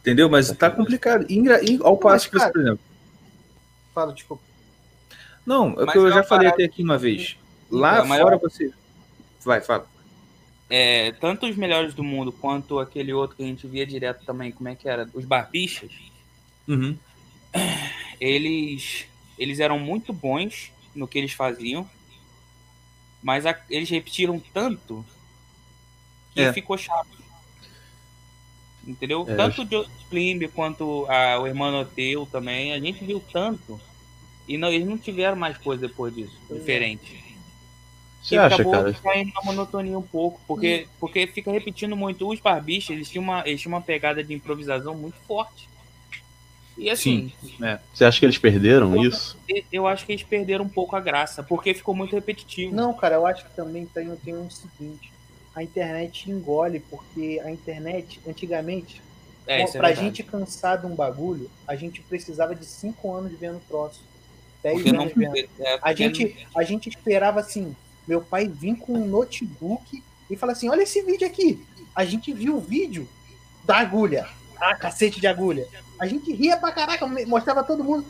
Entendeu? Mas tá complicado. E, e ao passo que por exemplo. Fala, desculpa. Não, é o que eu é já falei até aqui uma vez. Lá É, mas fora eu- você. Vai, fala. É, tanto os melhores do mundo quanto aquele outro que a gente via direto também, como é que era? Os barbichas, Uhum. eles, eles eram muito bons no que eles faziam, mas a- eles repetiram tanto que É. ficou chato. Entendeu? É, tanto o Klimb quanto a, o Hermano Teu também, a gente viu tanto. E não, eles não tiveram mais coisa depois disso, é. diferente. Você E acha, acabou cara? caindo na monotonia um pouco, porque, porque fica repetindo muito. Os barbichas, eles tinham, uma, eles tinham uma pegada de improvisação muito forte. E assim, Você acha que eles perderam isso? e- eu acho que eles perderam um pouco a graça, porque ficou muito repetitivo. Não, cara, eu acho que também tem, tem um seguinte. A internet engole, porque a internet, antigamente, é, isso é pra verdade. gente cansar de um bagulho, a gente precisava de cinco anos vendo troço. Dez Porque não, anos vendo. é, A gente, a gente esperava assim, meu pai vir com um notebook e falar assim, olha esse vídeo aqui. A gente viu o vídeo da agulha. Ah, cacete de agulha. A gente ria pra caraca, mostrava todo mundo.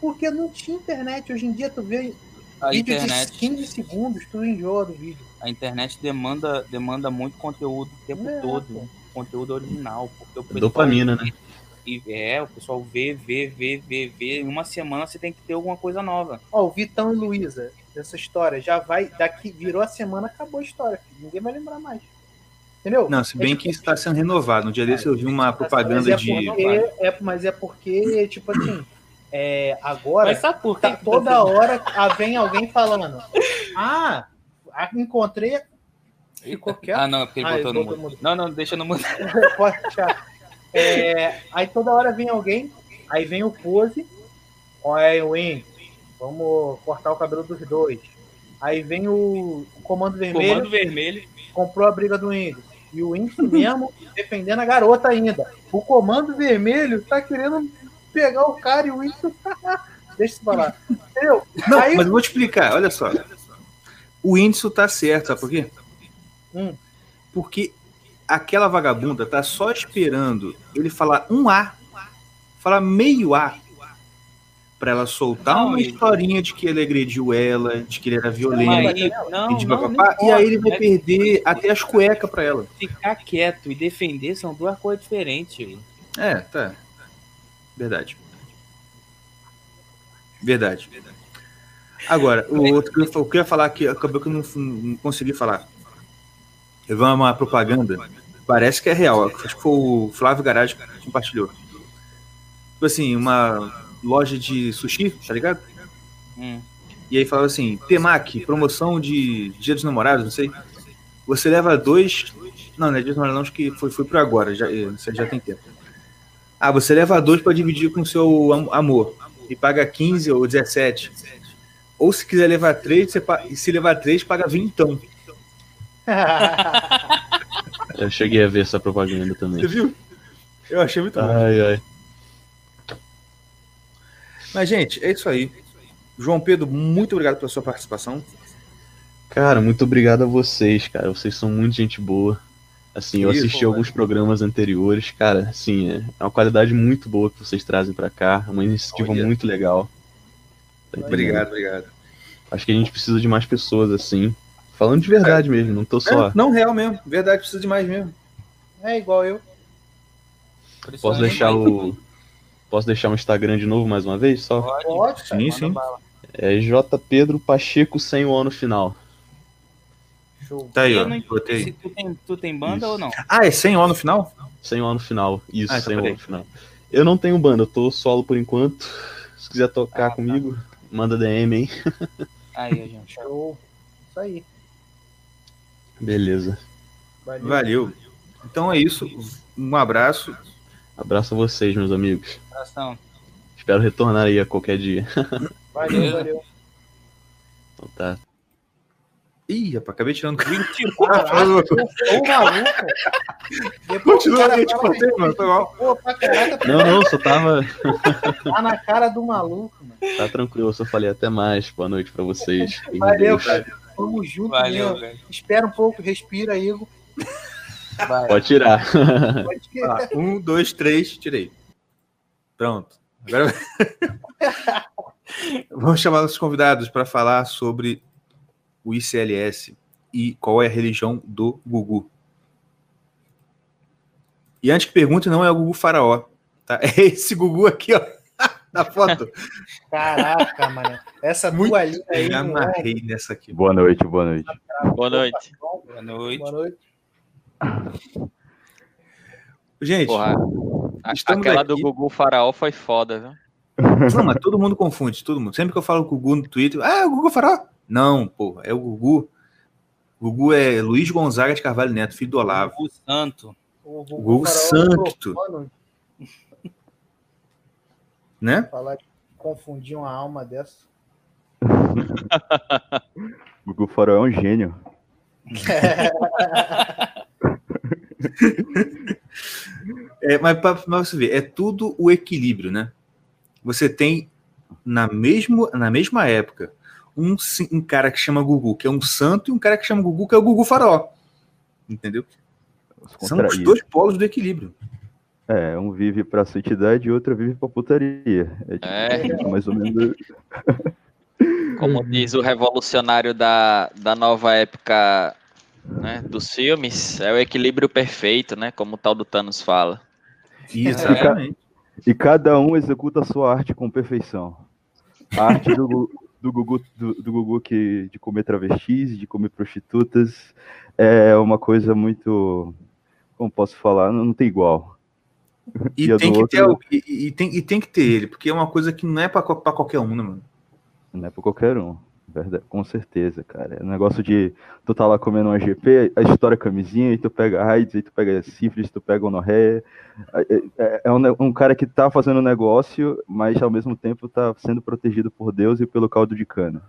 Porque não tinha internet. Hoje em dia tu vê a vídeo internet, de 15 segundos, tu enjoa do vídeo. A internet demanda, demanda muito conteúdo o tempo É, todo. pô. Conteúdo original. Porque o Dopamina, né? E, é, o pessoal vê, vê, vê, vê, vê. Em uma semana você tem que ter alguma coisa nova. Ó, o Vitão e Luísa, dessa história, já vai, daqui, virou a semana, acabou a história. filho. Ninguém vai lembrar mais. Entendeu? Não, se bem É que isso está sendo renovado. No dia desse eu vi uma Mas propaganda é, de. porque, é, mas é porque, tipo assim, é, agora Mas sabe por quê? tá, toda hora ah, vem alguém falando. Ah, ah, encontrei. Ficou quieto? Ah, não, é porque ele Ah, botou no mudo. Não, não, deixa no mudo. Pode deixar. É, aí toda hora vem alguém, aí vem o pose. Olha aí, Win, vamos cortar o cabelo dos dois. Aí vem o Comando Vermelho, Comando vermelho. comprou a briga do índio. E o índio mesmo defendendo a garota ainda. O Comando Vermelho tá querendo pegar o cara e o índio. Deixa eu falar. Entendeu? Não, Aí- mas eu vou te explicar, olha só. O índice tá certo, sabe por quê? Hum. Porque aquela vagabunda tá só esperando ele falar um A, falar meio A, pra ela soltar Não, uma ele- historinha de que ele agrediu ela, de que ele era violento, não, e não, papapá, e aí ele vai pode. perder até as cuecas pra ela. Ficar quieto e defender são duas coisas diferentes. É, tá. Verdade. Verdade. Agora, o outro que eu, queria falar que acabou que eu não, não consegui falar. Eu vi uma propaganda, parece que é real. Acho que foi o Flávio Garage que compartilhou. Tipo assim, uma loja de sushi, tá ligado? Hum. E aí falava assim, Temaki, promoção de Dia dos Namorados, não sei. Você leva dois. Não, não é Dia dos Namorados, não, acho que foi, foi por agora, já, eh, você já tem tempo. Ah, você leva dois para dividir com seu am- amor. E paga 15 ou 17. Ou se quiser levar três, você se levar três, paga vintão. Eu cheguei a ver essa propaganda também. Você viu? Eu achei muito bom. Ai. Mas, gente, é isso aí. João Pedro, muito obrigado pela sua participação. Cara, muito obrigado a vocês, cara. Vocês são muito gente boa. Assim, eu Isso, assisti alguns programas anteriores, cara, assim, é uma qualidade muito boa que vocês trazem pra cá, uma iniciativa Olha. muito legal. Tá? Obrigado, obrigado. Acho que a gente precisa de mais pessoas assim. Falando de verdade mesmo, não tô só. É, não, real mesmo. Verdade, precisa de mais mesmo. É igual eu. Posso deixar o. Posso deixar o Instagram de novo mais uma vez? Só? Pode, cara. Sim, sim. bala. É J. Pedro Pacheco sem o O no final. Show. Tá aí, Eu ó. não Botei. tu tem, tu tem banda Isso. ou não? Ah, é 100 O no final? Sem o O no final. Isso, Ah, então sem o O peraí. no final. Eu não tenho banda, eu tô solo por enquanto. Se quiser tocar Ah, tá. comigo, manda DM, hein? Aí, a gente. Show. Isso aí. Beleza. Valeu. Valeu. Então é isso. Um abraço. Abraço a vocês, meus amigos. Abração. Espero retornar aí a qualquer dia. Valeu, valeu. Então tá. Ih, rapaz, acabei tirando. Caralho, ô maluco. Depois Continua, o cara gente, fala cortei, que- mano, foi mal. Pô, pra caraca, Não, não, só tava. tá na cara do maluco, mano. Tá tranquilo, eu só falei até mais. Boa noite pra vocês. Valeu, Deus. cara. Tamo junto Valeu, mesmo. velho. Espera um pouco, respira, Igor. Vai. Pode tirar. Pode que... Ah, um, dois, três, tirei. Pronto. Agora vamos chamar os convidados para falar sobre o ICLS e qual é a religião do Gugu. E antes que pergunte, não é o Gugu Faraó. Tá? É esse Gugu aqui, ó, na foto. Caraca, mano. Essa Muito- tua linha aí. Me não é? amarrei nessa aqui. Boa noite, boa noite. Boa noite. Boa noite. Boa noite. Gente, Porra, aquela aqui. do Gugu Faraó foi foda, viu? não, mas todo mundo confunde, todo mundo. Sempre que eu falo Gugu no Twitter, ah, é o Gugu Faraó? Não, porra, é o Gugu. Gugu é Luiz Gonzaga de Carvalho Neto, filho do Olavo. O Santo. O Gugu Faraó Santo. Mano, Né? falar que confundir uma alma dessa. Gugu Farol é um gênio. É, mas para você ver, é tudo o equilíbrio, né? Você tem na, mesmo, na mesma época um, um cara que chama Gugu, que é um santo, e um cara que chama Gugu, que é o Gugu Faraó. Entendeu? São os dois polos do equilíbrio. É, um vive pra santidade e outro vive pra putaria. É, tipo, É, mais ou menos. como diz o revolucionário da, da nova época né, dos filmes, é o equilíbrio perfeito, né? Como o tal do Thanos fala. Exatamente. E cada um executa a sua arte com perfeição. A arte do, Gu- do Gugu, do, do Gugu que, de comer travestis, de comer prostitutas, é uma coisa muito. Como posso falar? Não, não tem igual. E, E tem que outro- ter, e, e tem, e tem que ter ele, porque é uma coisa que não é pra qualquer um, né, mano? Não é pra qualquer um. Verdade, com certeza, cara. É um negócio de tu tá lá comendo uma GP, a história camisinha, e tu pega AIDS, aí tu pega sífilis, tu pega gonorreia. É, é- é um, ne- um cara que tá fazendo negócio, mas ao mesmo tempo tá sendo protegido por Deus e pelo caldo de cana.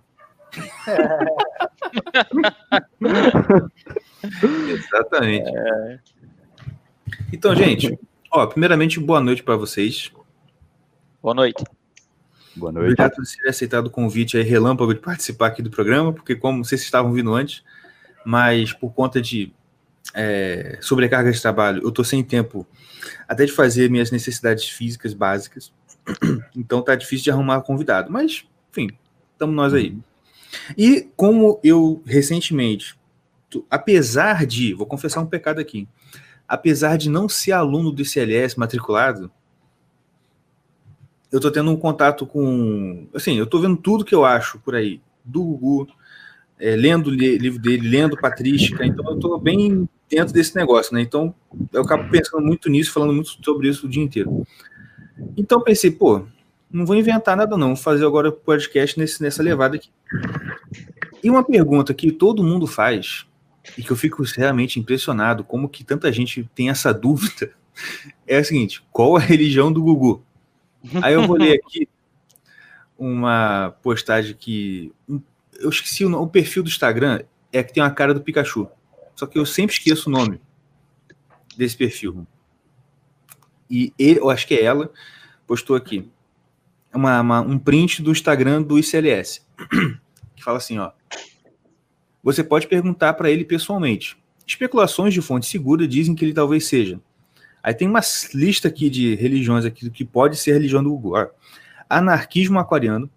Exatamente. Então, gente, ó, primeiramente, boa noite pra vocês. Boa noite. Boa noite. Obrigado por ter aceitado o convite aí, relâmpago, de participar aqui do programa, porque como vocês estavam vindo antes, mas por conta de é, sobrecarga de trabalho, eu tô sem tempo até de fazer minhas necessidades físicas básicas. Então tá difícil de arrumar convidado. Mas, enfim, estamos nós aí. E como eu recentemente, apesar de, vou confessar um pecado aqui, apesar de não ser aluno do ICLS matriculado, eu tô tendo um contato com, assim, eu tô vendo tudo que eu acho por aí, do Gugu, é, lendo o li- livro dele, lendo Patrística, então eu tô bem dentro desse negócio, né? Então eu acabo pensando muito nisso, falando muito sobre isso o dia inteiro. Então pensei, pô, não vou inventar nada não, vou fazer agora podcast nesse, nessa levada aqui. E uma pergunta que todo mundo faz, e que eu fico realmente impressionado, como que tanta gente tem essa dúvida, é a seguinte, qual a religião do Gugu? Aí eu vou ler aqui uma postagem que... Eu esqueci o, no- o perfil do Instagram, é que tem uma cara do Pikachu. Só que eu sempre esqueço o nome desse perfil. E ele, eu acho que é ela, postou aqui uma- uma- um print do Instagram do ICLS, que fala assim, ó. Você pode perguntar para ele pessoalmente. Especulações de fonte segura dizem que ele talvez seja. Aí tem uma lista aqui de religiões aqui do que pode ser religião do Google. ó. Anarquismo aquariano,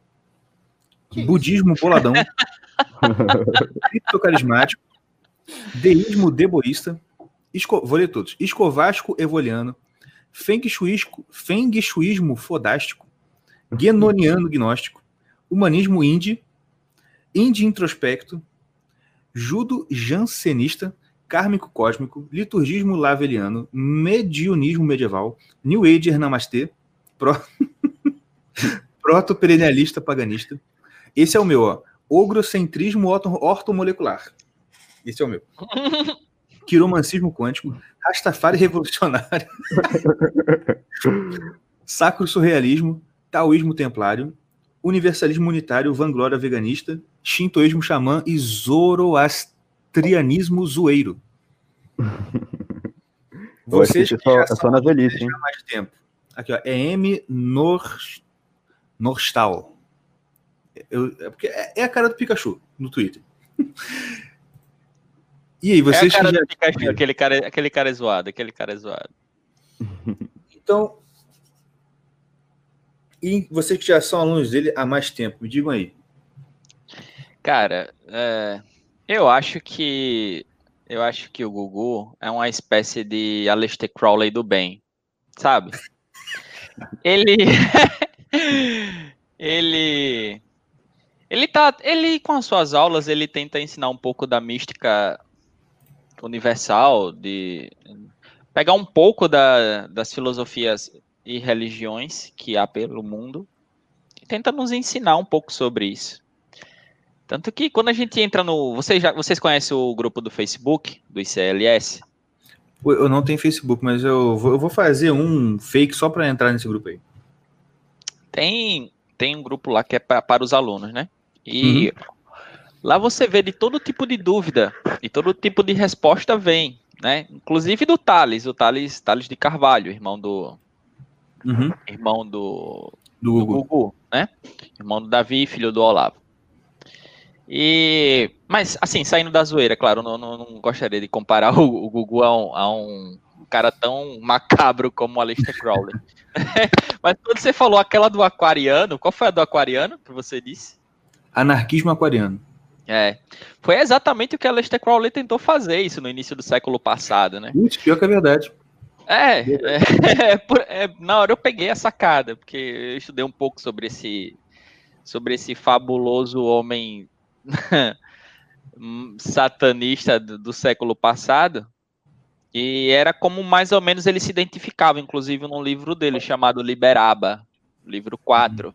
Que budismo boladão, criptocarismático, deísmo deboísta, esco... vou ler todos, escovasco evoliano, feng, shuisco... feng shuísmo fodástico, guenoniano gnóstico, humanismo indie, indie introspecto, judo jansenista, kármico cósmico, liturgismo laveliano, medionismo medieval, New Ager namastê, pro... proto-perennialista paganista. Esse é o meu, ó. Ogrocentrismo orto- ortomolecular. Esse é o meu. Quiromancismo quântico, Rastafari revolucionário, sacro surrealismo, taoísmo templário, universalismo unitário, vanglória veganista, shintoísmo xamã e zoroastrianismo zoeiro. Vocês é que só, já é só são na velhice, hein? há mais tempo. Aqui, ó, é M. Nor... Norstal. Eu, é, porque é, é a cara do Pikachu no Twitter. E aí, É a vocês cara já... do Pikachu, aquele cara, aquele cara é zoado, aquele cara é zoado. Então. E vocês que já são alunos dele há mais tempo, me digam aí. Cara, é, eu acho que eu acho que o Gugu é uma espécie de Aleister Crowley do bem, sabe? Ele ele ele tá ele com as suas aulas ele tenta ensinar um pouco da mística universal de pegar um pouco da, das filosofias e religiões que há pelo mundo e tenta nos ensinar um pouco sobre isso. Tanto que quando a gente entra no. Vocês, já, vocês conhecem o grupo do Facebook, do ICLS? Eu não tenho Facebook, mas eu vou, eu vou fazer um fake só para entrar nesse grupo aí. Tem, tem um grupo lá que é pra, para os alunos, né? E lá você vê de todo tipo de dúvida, de todo tipo de resposta vem, né? Inclusive do Thales, o Thales, Thales de Carvalho, irmão do. Uhum. Irmão do, Do do Google. Gugu, né? Irmão do Davi, filho do Olavo. E, mas, assim, saindo da zoeira, claro, não, não, não gostaria de comparar o, o Gugu a um, a um cara tão macabro como o Aleister Crowley. mas quando você falou aquela do aquariano, qual foi a do aquariano que você disse? Anarquismo aquariano. É, foi exatamente o que Aleister Crowley tentou fazer isso no início do século passado, né? Putz, pior que é verdade. É, é, por- é, na hora eu peguei a sacada, porque eu estudei um pouco sobre esse, sobre esse fabuloso homem satanista do, do século passado, e era como mais ou menos ele se identificava, inclusive num livro dele chamado Liberaba, livro 4.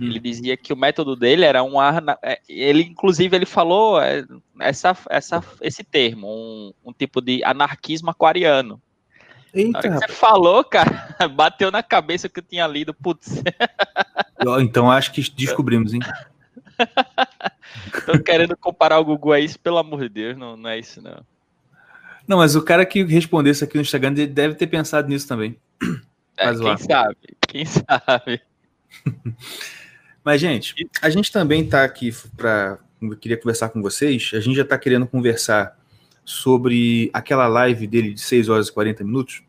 Hum. Ele dizia que o método dele era um arna... é, ele inclusive ele falou é, essa, essa, esse termo, um, um tipo de anarquismo aquariano. Na Eita, hora que rapaz. você falou, cara, bateu na cabeça que eu tinha lido. Putz, Então acho que descobrimos, hein? tô querendo comparar o Gugu a isso, pelo amor de Deus, não, não é isso, não. Não, mas o cara que respondeu isso aqui no Instagram deve ter pensado nisso também. É, Mas quem lá. sabe, quem sabe. Mas, gente, a gente também tá aqui para. Queria conversar com vocês. A gente já tá querendo conversar sobre aquela live dele de 6 horas e 40 minutos.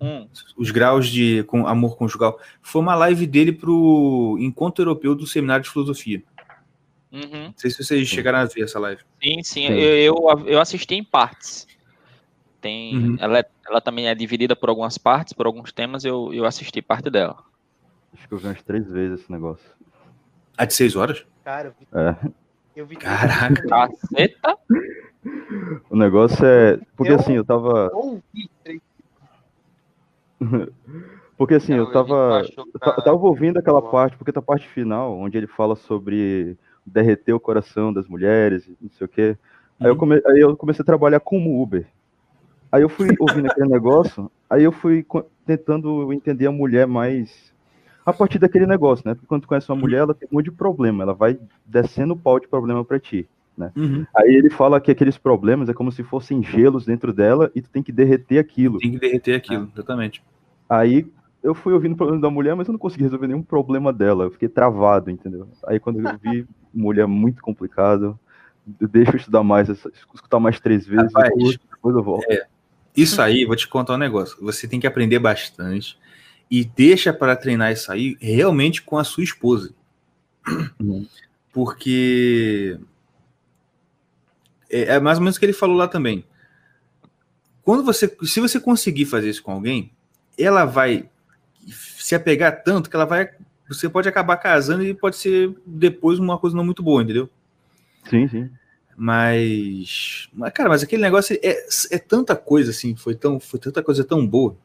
Hum, os graus de com amor conjugal. Foi uma live dele pro Encontro Europeu do Seminário de Filosofia. Uhum. Não sei se vocês chegaram a ver essa live. Sim, sim. Sim. Eu, eu, eu assisti em partes. Tem, Uhum. ela, é- ela também é dividida por algumas partes, por alguns temas, eu, eu assisti parte dela. Acho que eu vi umas três vezes esse negócio. A de seis horas? Cara, eu vi. É. Eu vi Caraca. Caceta? O negócio é. Porque Eu- assim, eu tava. ouvi três Porque assim, eu tava. Eu ta- tá- eu tava ouvindo aquela parte, porque tá a parte final, onde ele fala sobre derreter o coração das mulheres, não sei o quê. Aí, eu Uhum. come- aí eu comecei a trabalhar como Uber. Aí eu fui ouvindo aquele negócio, aí eu fui tentando entender a mulher mais a partir daquele negócio, né? Porque quando tu conhece uma mulher, ela tem um monte de problema, ela vai descendo o pau de problema pra ti. Uhum. Aí ele fala que aqueles problemas é como se fossem gelos dentro dela e tu tem que derreter aquilo. Tem que derreter aquilo, exatamente. Aí eu fui ouvindo o problema da mulher, mas eu não consegui resolver nenhum problema dela. Eu fiquei travado, entendeu? Aí quando eu vi mulher muito complicado, eu deixo eu estudar mais, escutar mais três vezes, Rapaz, depois, depois eu volto. Isso aí, vou te contar um negócio. Você tem que aprender bastante e deixa para treinar isso aí realmente com a sua esposa. Uhum. Porque é, é mais ou menos o que ele falou lá também. Quando você, se você conseguir fazer isso com alguém, ela vai se apegar tanto que ela vai, você pode acabar casando e pode ser depois uma coisa não muito boa, entendeu? Sim, sim. Mas, mas, cara, mas aquele negócio é, é tanta coisa assim, foi tão, foi tanta coisa tão boa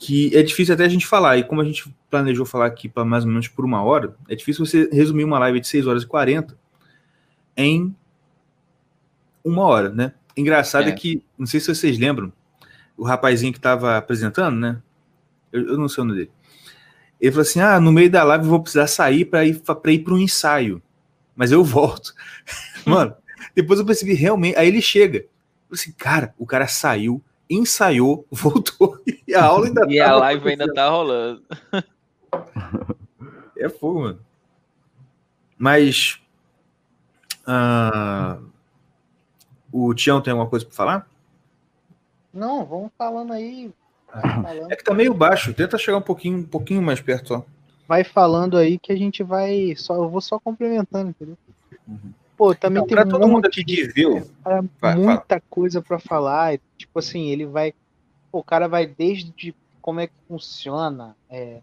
que é difícil até a gente falar. E como a gente planejou falar aqui para mais ou menos por uma hora, é difícil você resumir uma live de 6 horas e 40 em uma hora, né? Engraçado é, É. que, não sei se vocês lembram, o rapazinho que estava apresentando, né? Eu, eu não sei o nome dele. Ele falou assim: ah, no meio da live eu vou precisar sair para ir para ir para um ensaio, mas eu volto. Mano, depois eu percebi realmente. Aí ele chega. Eu falei assim, cara, o cara saiu, ensaiou, voltou e a aula ainda E a tava live ainda tá rolando. É fogo, mano. Mas. ah, o Tião tem alguma coisa pra falar? Não, vamos falando aí. É que tá meio baixo, tenta chegar um pouquinho, um pouquinho mais perto só. vai falando aí que a gente vai. Só, eu vou só complementando, entendeu? Pô, também Então, tem pra todo um mundo aqui que viu, Cara, Vai, muita coisa pra falar. Tipo assim, ele vai. Pô, o cara vai desde como é que funciona. É,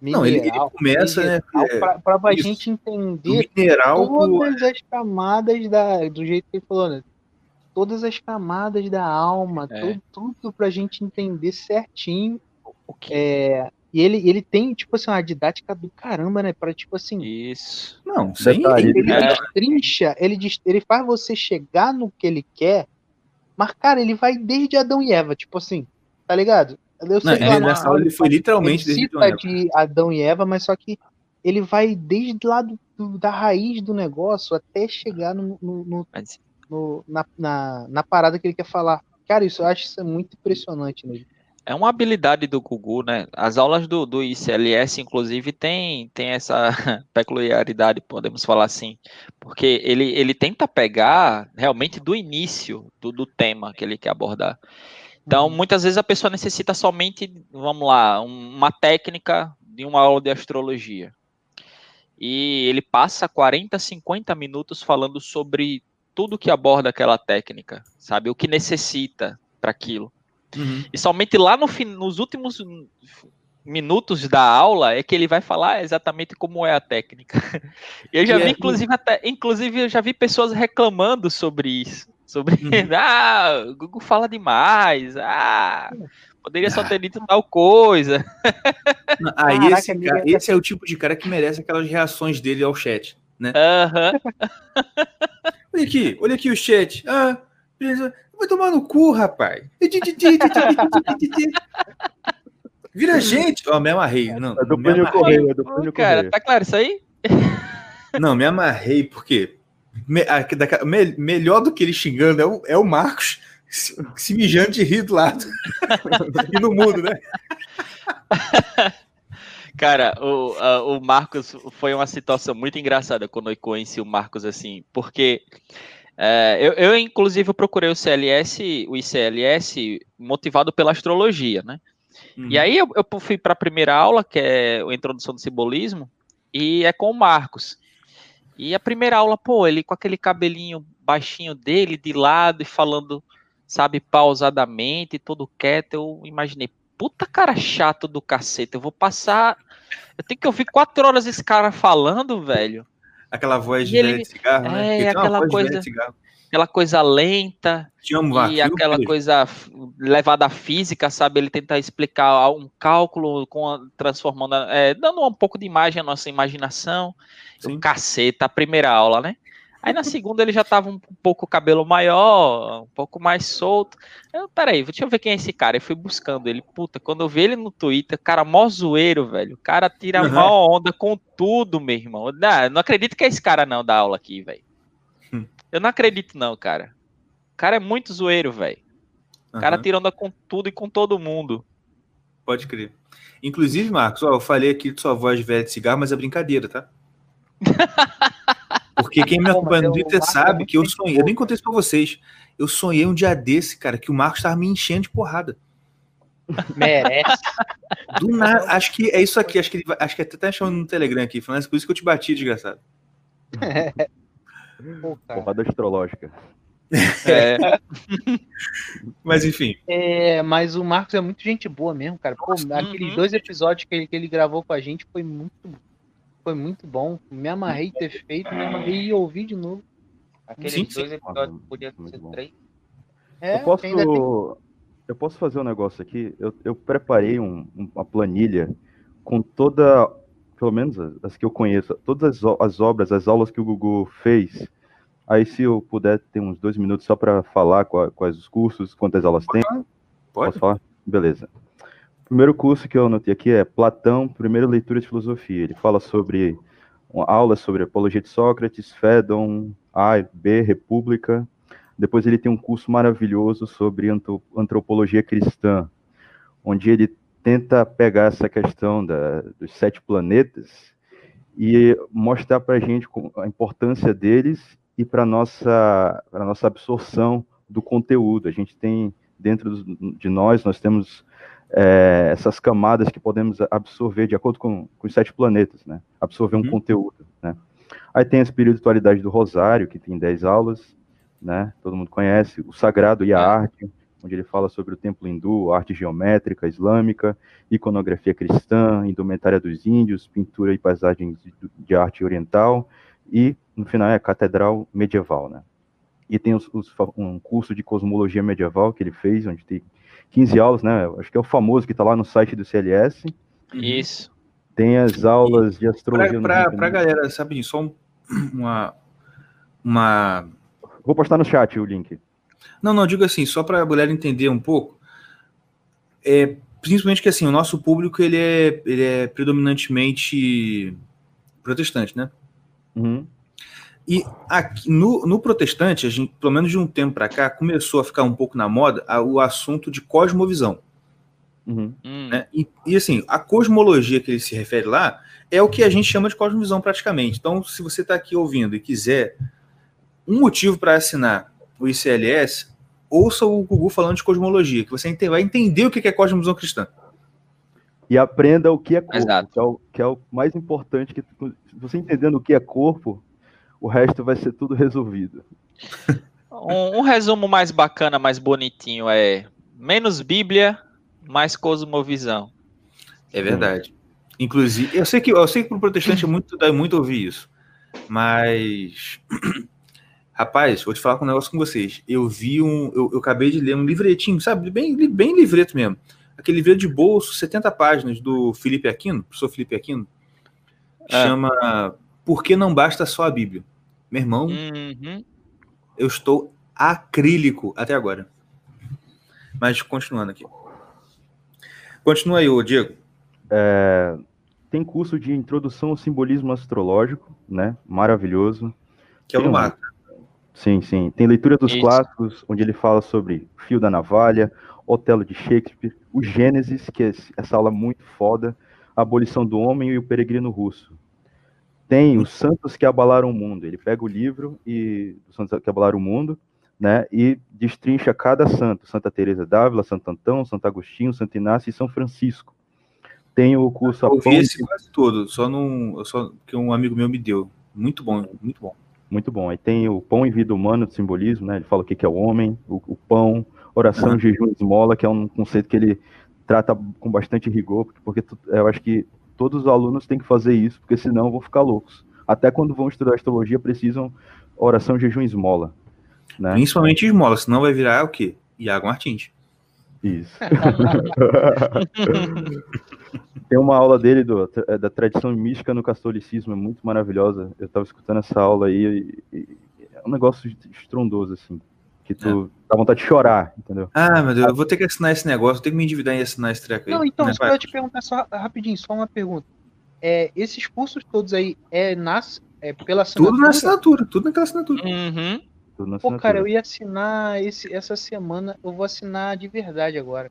Não, ele- ele mineral, começa, né, é, pra, pra a isso. gente entender mineral pro. todas as camadas da. Do jeito que ele falou, né? Todas as camadas da alma, É. tudo, tudo pra gente entender certinho. O que? É, e ele, ele tem, tipo assim, uma didática do caramba, né? Pra, tipo assim, Isso. Não, sem. Detalhe, ele É. destrincha, ele, ele faz você chegar no que ele quer, mas, cara, ele vai desde Adão e Eva, tipo assim, tá ligado? Eu sei Não, que ele, lá nessa aula ele foi ele literalmente desde cita Adão e Eva. de Adão e Eva, mas só que ele vai desde lá do, do- da raiz do negócio até chegar no, no- no- Mas no- na, na, na parada que ele quer falar. Cara, isso eu acho isso é muito impressionante, né? é uma habilidade do Gugu, né? As aulas do, do ICLS, inclusive, tem, tem essa peculiaridade, podemos falar assim, porque ele, ele tenta pegar realmente do início do, do tema que ele quer abordar. Então, Uhum. muitas vezes a pessoa necessita somente, vamos lá, um- uma técnica de uma aula de astrologia. E ele passa 40, 50 minutos falando sobre tudo que aborda aquela técnica, sabe? O que necessita para aquilo. Uhum. E somente lá no fim, nos últimos minutos da aula é que ele vai falar exatamente como é a técnica. Eu já vi, é- inclusive, até, inclusive, eu já vi pessoas reclamando sobre isso. Sobre, Uhum. ah, o Google fala demais, ah, poderia só Ah. ter dito tal coisa. Aí Caraca, esse, cara- esse é o tipo de cara que merece aquelas reações dele ao chat. Aham. Olha aqui, olha aqui o chat. Ah, beleza. vai tomar no cu, rapaz. Vira gente. Ó, me amarrei. Não, É do me Plínio. Correio, é do Plínio Cara, tá claro isso aí? Não, me amarrei porque me- a- da- me- melhor do que ele xingando é o, é o Marcos se, se mijando de rir do lado. e no mundo, né? Cara, o, a- o Marcos foi uma situação muito engraçada quando eu conheci o Marcos assim, porque É, eu, eu, inclusive, procurei o CLS, o ICLS, motivado pela astrologia, né? Uhum. E aí eu, eu fui para a primeira aula, que é a introdução do simbolismo, e é com o Marcos. E a primeira aula, pô, ele com aquele cabelinho baixinho dele, de lado, e falando, sabe, pausadamente, todo quieto, eu imaginei, puta cara chato do cacete, eu vou passar. Eu tenho que ouvir quatro horas esse cara falando, velho. Aquela voz de, ele, de cigarro, né? É, aquela coisa. Aquela coisa lenta e aquela coisa levada à física, sabe? Ele tentar explicar um cálculo com transformando, é, dando um pouco de imagem à nossa imaginação. Sim. O caceta, a primeira aula, né? Aí na segunda ele já tava um pouco cabelo maior, um pouco mais solto. Eu, peraí, deixa eu ver quem é esse cara. Eu fui buscando ele. Puta, quando eu vi ele no Twitter, cara mó zoeiro, velho. O cara tira uhum. mó onda com tudo, meu irmão. Não, não acredito que é esse cara não da aula aqui, velho. Hum. Eu não acredito não, cara. O cara é muito zoeiro, velho. O cara uhum. tira onda com tudo e com todo mundo. Pode crer. Inclusive, Marcos, ó, eu falei aqui de sua voz velha de cigarro, mas é brincadeira, tá? Porque quem me acompanha no Twitter sabe que eu sonhei. Eu nem contei isso pra vocês. Eu sonhei um dia desse, cara, que o Marcos tava me enchendo de porrada. Merece. Do nada. Acho que é isso aqui. Acho que, ele, acho que até tá chamando no Telegram aqui. Falando por isso que eu te bati, desgraçado. Porrada astrológica. É. mas enfim. É, mas o Marcos é muito gente boa mesmo, cara. Pô, aqueles uhum. dois episódios que ele, que ele gravou com a gente foi muito foi muito bom. Me amarrei ter feito, me amarrei e ouvi de novo. Aqueles sim, dois episódios podia ser três. É, eu, posso, eu posso fazer um negócio aqui? Eu, eu preparei um, uma planilha com toda, pelo menos as que eu conheço, todas as, as obras, as aulas que o Google fez. Aí, se eu puder ter uns dois minutos só para falar quais os cursos, quantas aulas tem. Pode. Posso falar? Beleza primeiro curso que eu anotei aqui é Platão, primeira leitura de filosofia. Ele fala sobre aula sobre apologia de Sócrates, Fédon, A, B, República. Depois ele tem um curso maravilhoso sobre antropologia cristã, onde ele tenta pegar essa questão da, dos sete planetas e mostrar para a gente a importância deles e para nossa para nossa absorção do conteúdo. A gente tem dentro de nós nós temos é, essas camadas que podemos absorver de acordo com, com os sete planetas, né? Absorver um uhum. conteúdo, né? Aí tem a espiritualidade do Rosário, que tem dez aulas, né? Todo mundo conhece. O Sagrado e a é. Arte, onde ele fala sobre o templo hindu, arte geométrica, islâmica, iconografia cristã, indumentária dos índios, pintura e paisagens de, de arte oriental, e no final é a catedral medieval, né? E tem os, os, um curso de cosmologia medieval que ele fez, onde tem 15 aulas, né? Acho que é o famoso que está lá no site do CLS. Isso. Tem as aulas de astrologia. Para a galera, sabe, só um, uma, uma. Vou postar no chat o link. Não, não, digo assim, só para a galera entender um pouco. É, principalmente que assim, o nosso público ele é, ele é predominantemente protestante, né? Uhum. E aqui, no, no protestante, a gente, pelo menos de um tempo para cá, começou a ficar um pouco na moda a, o assunto de cosmovisão. Uhum. Né? E, e, assim, a cosmologia que ele se refere lá é o que a gente chama de cosmovisão praticamente. Então, se você está aqui ouvindo e quiser um motivo para assinar o ICLS, ouça o Gugu falando de cosmologia, que você vai entender o que é cosmovisão cristã. E aprenda o que é corpo, que é o, que é o mais importante. que Você entendendo o que é corpo, o resto vai ser tudo resolvido. Um, um, resumo mais bacana, mais bonitinho é menos Bíblia, mais cosmovisão. É verdade. Inclusive, eu sei que eu sei que para o protestante é muito dá muito ouvir isso, mas rapaz, vou te falar um negócio com vocês. Eu vi um, eu, eu acabei de ler um livretinho, sabe, bem bem livreto mesmo. Aquele livreto de bolso, 70 páginas do Felipe Aquino, professor Felipe Aquino, é. chama Por que não basta só a Bíblia? Meu irmão, uhum. eu estou acrílico até agora. Mas continuando aqui. Continua aí, ô Diego. É, tem curso de introdução ao simbolismo astrológico, né? Maravilhoso. Que é o Marco. Sim, sim. Tem leitura dos Isso. clássicos, onde ele fala sobre Fio da Navalha, Otelo de Shakespeare, o Gênesis, que é essa aula muito foda, a abolição do homem e o peregrino russo tem os santos que abalaram o mundo. Ele pega o livro e os santos que abalaram o mundo, né? E destrincha cada santo: Santa Teresa d'Ávila, Santo Antão, Santo Agostinho, Santo Inácio e São Francisco. Tem o curso Eu vi esse quase todo, só num, só que um amigo meu me deu. Muito bom, muito bom. Muito bom. Aí tem o pão e vida humana do simbolismo, né? Ele fala o que é o homem, o, o pão, oração, uhum. jejum esmola, que é um conceito que ele trata com bastante rigor, porque, porque eu acho que todos os alunos têm que fazer isso, porque senão vão ficar loucos. Até quando vão estudar astrologia, precisam oração, jejum e esmola. Né? Principalmente esmola, senão vai virar o quê? Iago Martins. Isso. Tem uma aula dele do, da tradição mística no catolicismo, é muito maravilhosa. Eu estava escutando essa aula aí e, e, é um negócio estrondoso, assim. Que tu é. dá vontade de chorar, entendeu? Ah, meu Deus, eu vou ter que assinar esse negócio, vou ter que me endividar e assinar esse treco aí. Não, então, né, só eu te perguntar só rapidinho, só uma pergunta. É, esses cursos todos aí é, nas, é pela assinatura? Tudo na assinatura, tudo naquela assinatura. Uhum. Tudo Pô, cara, eu ia assinar esse, essa semana, eu vou assinar de verdade agora.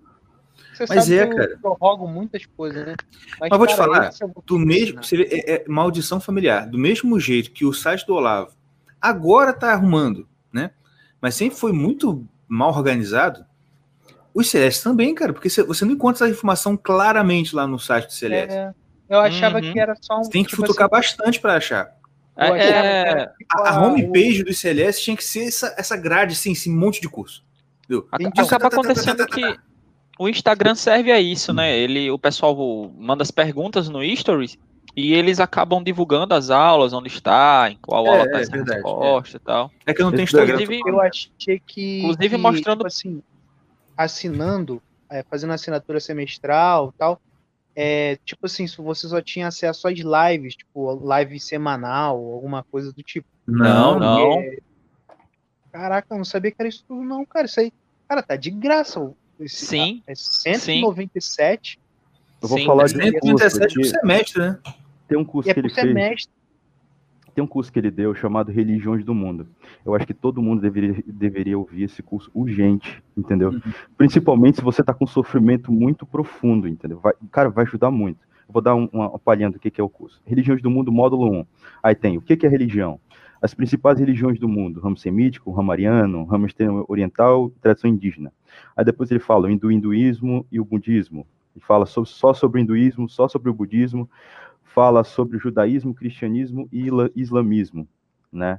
Você Mas é, cara. Eu rogo muitas coisas, né? Mas, Mas vou te falar, do mesmo, você vê, é, é, maldição familiar. Do mesmo jeito que o site do Olavo agora tá arrumando, né? Mas sempre foi muito mal organizado. Os Celeste também, cara, porque você não encontra essa informação claramente lá no site do Celeste. É, eu achava uhum. que era só um. Você tem que tipo futucar assim, bastante para achar. É, é... A, a homepage do Celeste tinha que ser essa, essa grade, assim, esse monte de curso. Entendeu? Acaba acontecendo que o Instagram serve a isso, né? Ele, o pessoal manda as perguntas no Stories e eles acabam divulgando as aulas, onde está, em qual é, aula está é, essa verdade, resposta é. e tal. É que eu não tenho Instagram. Inclusive, eu achei que. Inclusive que, mostrando. Tipo assim, assinando, é, fazendo assinatura semestral tal. É, tipo assim, se você só tinha acesso às lives, tipo, live semanal, alguma coisa do tipo. Não, não. É... Caraca, eu não sabia que era isso tudo, não, cara. Isso aí, cara, tá de graça. Esse, sim. É 197. Sim. Eu vou sim, falar de 197 por semestre, né? Tem um curso é que ele fez. Tem um curso que ele deu chamado Religiões do Mundo. Eu acho que todo mundo deveria, deveria ouvir esse curso urgente, entendeu? Uhum. Principalmente se você está com sofrimento muito profundo, entendeu? Vai, cara, vai ajudar muito. Eu vou dar um, uma, palhinha do que, que é o curso. Religiões do Mundo, módulo 1. Aí tem o que, que é religião? As principais religiões do mundo, ramo semítico, ramo ariano, ramo oriental, tradição indígena. Aí depois ele fala o hindu, hinduísmo e o budismo. Ele fala só sobre o hinduísmo, só sobre o budismo, fala sobre judaísmo, cristianismo e islamismo, né?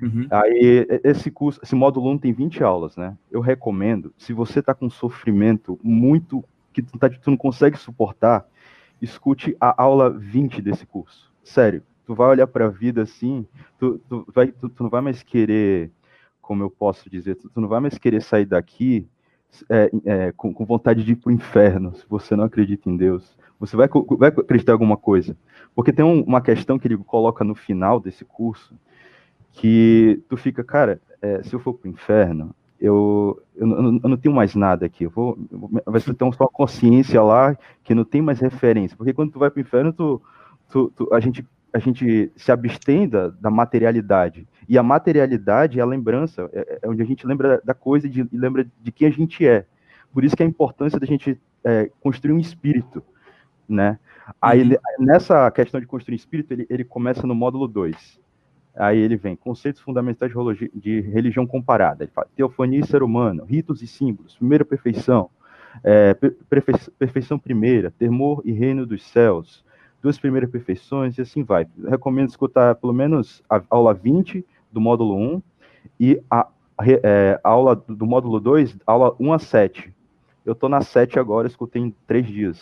Uhum. Aí, esse curso, esse módulo 1 tem 20 aulas, né? Eu recomendo, se você está com sofrimento muito que tu, tá, tu não consegue suportar, escute a aula 20 desse curso. Sério, tu vai olhar para a vida assim, tu, tu, vai, tu, tu, não vai mais querer, como eu posso dizer, tu, tu não vai mais querer sair daqui é, é, com, com, vontade de ir para o inferno, se você não acredita em Deus. Você vai, vai acreditar em alguma coisa. Porque tem um, uma questão que ele coloca no final desse curso, que tu fica, cara, é, se eu for para o inferno, eu, eu, eu, não tenho mais nada aqui. Eu vou, vai ter só consciência lá que não tem mais referência. Porque quando tu vai para o inferno, tu, tu, tu, a gente a gente se abstém da, da, materialidade. E a materialidade é a lembrança, é, é onde a gente lembra da coisa e, e, lembra de quem a gente é. Por isso que é a importância da gente é, construir um espírito, né? Aí, uhum. nessa questão de construir um espírito, ele, ele começa no módulo 2. Aí ele vem, conceitos fundamentais de, de religião comparada. Ele fala, teofania e ser humano, ritos e símbolos, primeira perfeição, é, perfeição primeira, temor e reino dos céus, duas primeiras perfeições e assim vai. Recomendo escutar pelo menos a aula 20 do módulo 1 e a, é, a aula do módulo 2, aula 1 a 7. Eu estou na 7 agora, escutei em três dias.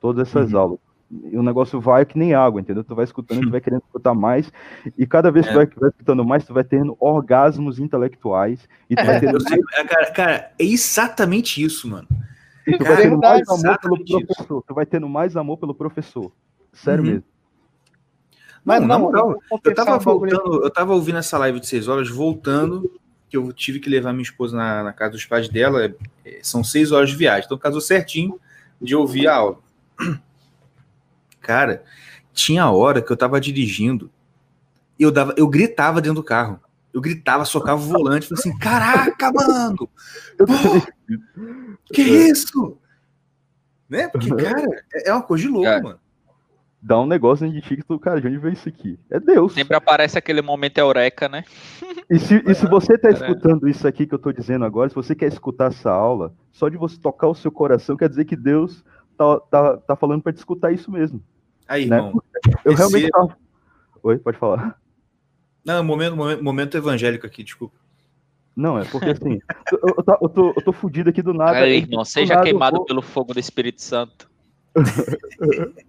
Todas essas uhum. aulas. E o negócio vai que nem água, entendeu? Tu vai escutando, tu vai querendo escutar mais, e cada vez que é. tu vai, vai, escutando mais, tu vai tendo orgasmos intelectuais. E tu é, vai tendo... É, cara, cara, é exatamente isso, mano. E tu cara, vai tendo mais amor pelo professor. Tu vai tendo mais amor pelo professor. Sério uhum. mesmo. Mas não, na moral, eu tava voltando, eu tava ouvindo essa live de seis horas, voltando, que eu tive que levar minha esposa na, na casa dos pais dela, é, são seis horas de viagem, então casou certinho de ouvir a aula. Cara, tinha hora que eu tava dirigindo, eu dava, eu gritava dentro do carro. Eu gritava, socava o volante, falei assim, caraca, mano! que isso? Né? Porque, cara, é, é uma coisa de louco, cara, mano. Dá um negócio de ti que tu, cara, de onde veio isso aqui? É Deus. Sempre aparece aquele momento eureka, né? E se, e se você está É. escutando isso aqui que eu estou dizendo agora, se você quer escutar essa aula, só de você tocar o seu coração quer dizer que Deus tá, tá, tá falando para te escutar isso mesmo. Aí, Né? irmão. Eu Esse- realmente tava... Oi, pode falar. Não, momento, momento, momento evangélico aqui, desculpa. Não, é porque assim, eu, eu, tô, eu, tô, eu tô fudido aqui do nada. Aí, irmão, seja nada queimado vou- pelo fogo do Espírito Santo.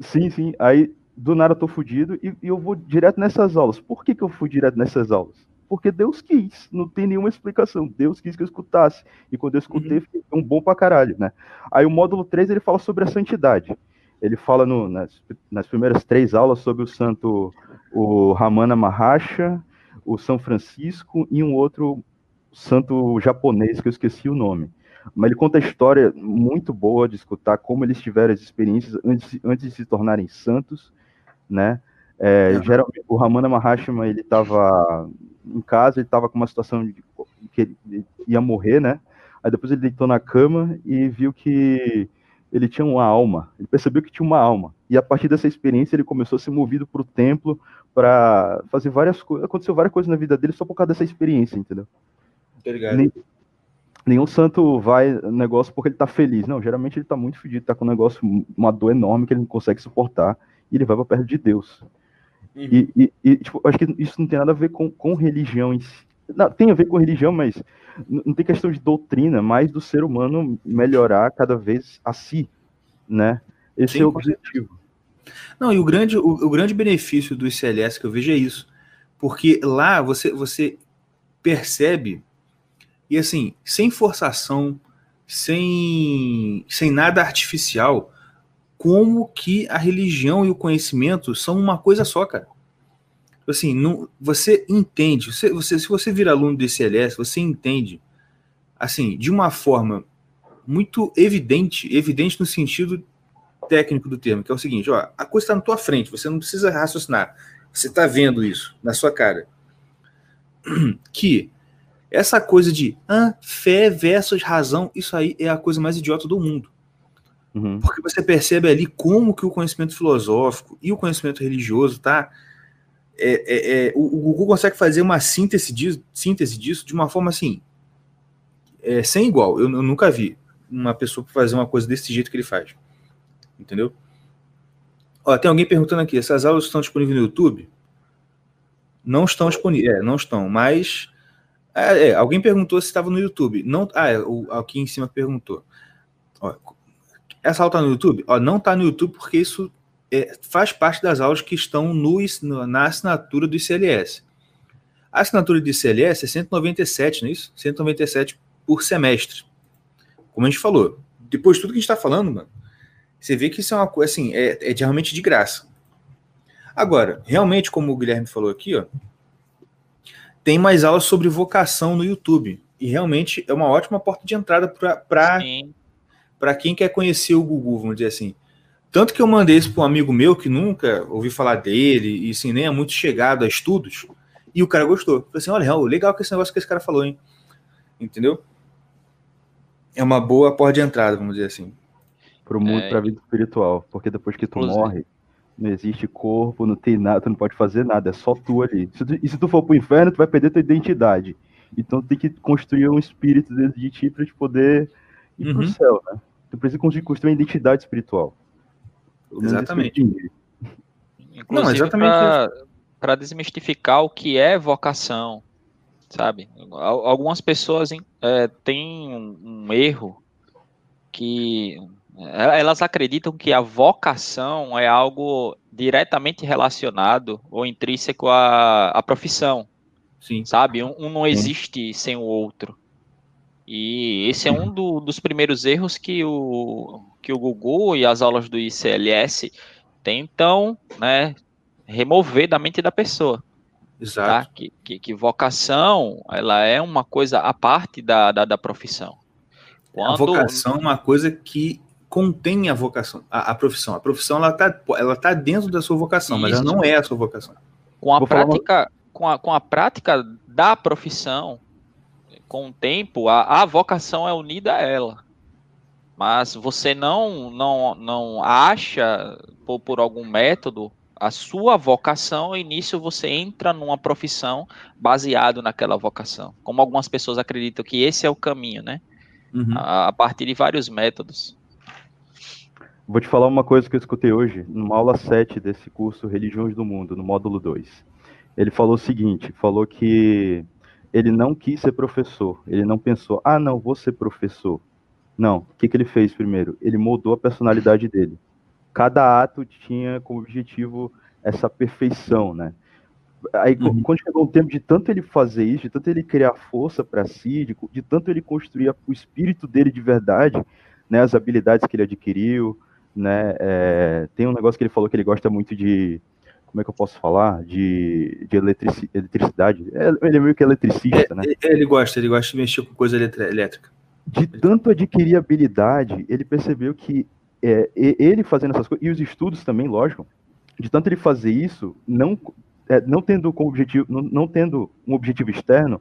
Sim, sim. Aí, do nada eu tô fudido e, e eu vou direto nessas aulas. Por que, que eu fui direto nessas aulas? Porque Deus quis, não tem nenhuma explicação. Deus quis que eu escutasse. E quando eu escutei, foi um bom pra caralho, né? Aí o módulo 3 ele fala sobre a santidade. Ele fala no- nas, nas primeiras três aulas sobre o santo, o Ramana Maharshi, o São Francisco e um outro santo japonês que eu esqueci o nome. Mas ele conta a história muito boa de escutar como eles tiveram as experiências antes, antes de se tornarem santos, né? É. Geralmente, o Ramana Maharshi, ele estava em casa, ele estava com uma situação de que ele ia morrer, né? Aí depois ele deitou na cama e viu que ele tinha uma alma. Ele percebeu que tinha uma alma. E a partir dessa experiência ele começou a ser movido para o templo para fazer várias coisas. Aconteceu várias coisas na vida dele só por causa dessa experiência, entendeu? Ligado? Nem- nenhum santo vai no negócio porque ele tá feliz. Não, geralmente ele tá muito fedido, tá com um negócio, uma dor enorme que ele não consegue suportar. E ele vai para perto de Deus. Uhum. E, e, e, tipo, acho que isso não tem nada a ver com, com religião em si. Não, tem a ver com religião, mas não tem questão de doutrina, mas do ser humano melhorar cada vez a si, né? Esse Sim, é o objetivo. Não, e o grande, o, o grande benefício do ICLS que eu vejo é isso. Porque lá você, você percebe, e assim, sem forçação, sem, sem nada artificial, como que a religião e o conhecimento são uma coisa só, cara. Assim, não, você entende, você, você, se você vira aluno do ICLS, você entende, assim, de uma forma muito evidente, evidente no sentido técnico do termo, que é o seguinte, ó, a coisa está na tua frente, você não precisa raciocinar. Você está vendo isso na sua cara. Que essa coisa de ah, fé versus razão, isso aí é a coisa mais idiota do mundo. Uhum. Porque você percebe ali como que o conhecimento filosófico e o conhecimento religioso tá. É, é, é, o, o Google consegue fazer uma síntese disso, síntese disso de uma forma assim. é, sem igual. Eu, eu nunca vi uma pessoa fazer uma coisa desse jeito que ele faz. Entendeu? Ó, tem alguém perguntando aqui: essas aulas estão disponíveis no YouTube? Não estão disponíveis. É, não estão, mas. É, é, alguém perguntou se estava no YouTube. Não, ah, é, o, aqui em cima perguntou. Ó, essa aula está no YouTube? Ó, não está no YouTube porque isso é, faz parte das aulas que estão no, na assinatura do ICLS. A assinatura do ICLS é 197, não é isso? 197 por semestre. Como a gente falou. Depois de tudo que a gente está falando, mano, você vê que isso é uma coisa assim, é, é realmente de graça. Agora, realmente, como o Guilherme falou aqui, ó, tem mais aulas sobre vocação no YouTube. E realmente é uma ótima porta de entrada para para quem quer conhecer o Gugu, vamos dizer assim. Tanto que eu mandei isso para um amigo meu que nunca ouvi falar dele e assim, nem é muito chegado a estudos, e o cara gostou. Falei assim: olha, legal que esse negócio que esse cara falou, hein? Entendeu? É uma boa porta de entrada, vamos dizer assim. Pro mundo, É, pra vida espiritual. Porque depois que tu morre, não existe corpo, não tem nada, tu não pode fazer nada, é só tu ali. Se tu- e se tu for pro inferno, tu vai perder tua identidade. Então tem que construir um espírito dentro de ti pra te poder ir pro Uhum. céu, né? Tu precisa construir, construir uma identidade espiritual. Eu Exatamente. Inclusive exatamente para desmistificar o que é vocação, sabe? Al- Algumas pessoas é, têm um, um erro que é, elas acreditam que a vocação é algo diretamente relacionado ou intrínseco à, à profissão, Sim. sabe? Um, um não existe sem o outro. E esse é um do- dos primeiros erros que o, que o Google e as aulas do ICLS tentam né, remover da mente da pessoa. Tá? Exato. Que, que, que vocação ela é uma coisa à parte da, da, da profissão. A vocação é uma coisa que contém a vocação, a, a profissão. A profissão ela tá, ela tá dentro da sua vocação, mas ela Isso. não é a sua vocação. com a Vou uma- prática com, a, com a prática da profissão com o tempo a, a vocação é unida a ela mas você não não não acha por, por algum método a sua vocação, e nisso você entra numa profissão baseado naquela vocação. Como algumas pessoas acreditam que esse é o caminho, né? Uhum. A, a, partir de vários métodos. Vou te falar uma coisa que eu escutei hoje, numa aula 7 desse curso Religiões do Mundo, no módulo 2. Ele falou o seguinte, falou que ele não quis ser professor, ele não pensou, ah, não, vou ser professor. Não, o que, que ele fez primeiro? Ele moldou a personalidade dele cada ato tinha como objetivo essa perfeição, né? Aí, uhum. quando chegou o tempo de tanto ele fazer isso, de tanto ele criar força para si, de, de, tanto ele construir o espírito dele de verdade, né, as habilidades que ele adquiriu, né, é, tem um negócio que ele falou que ele gosta muito de, como é que eu posso falar, de, de eletrici, eletricidade, é, ele é meio que eletricista, é, né? Ele gosta, ele gosta de mexer com coisa elétrica. De tanto adquirir habilidade, ele percebeu que é, ele fazendo essas coisas, e os estudos também, lógico, de tanto ele fazer isso, não, é, não tendo como objetivo, não, não, tendo um objetivo externo,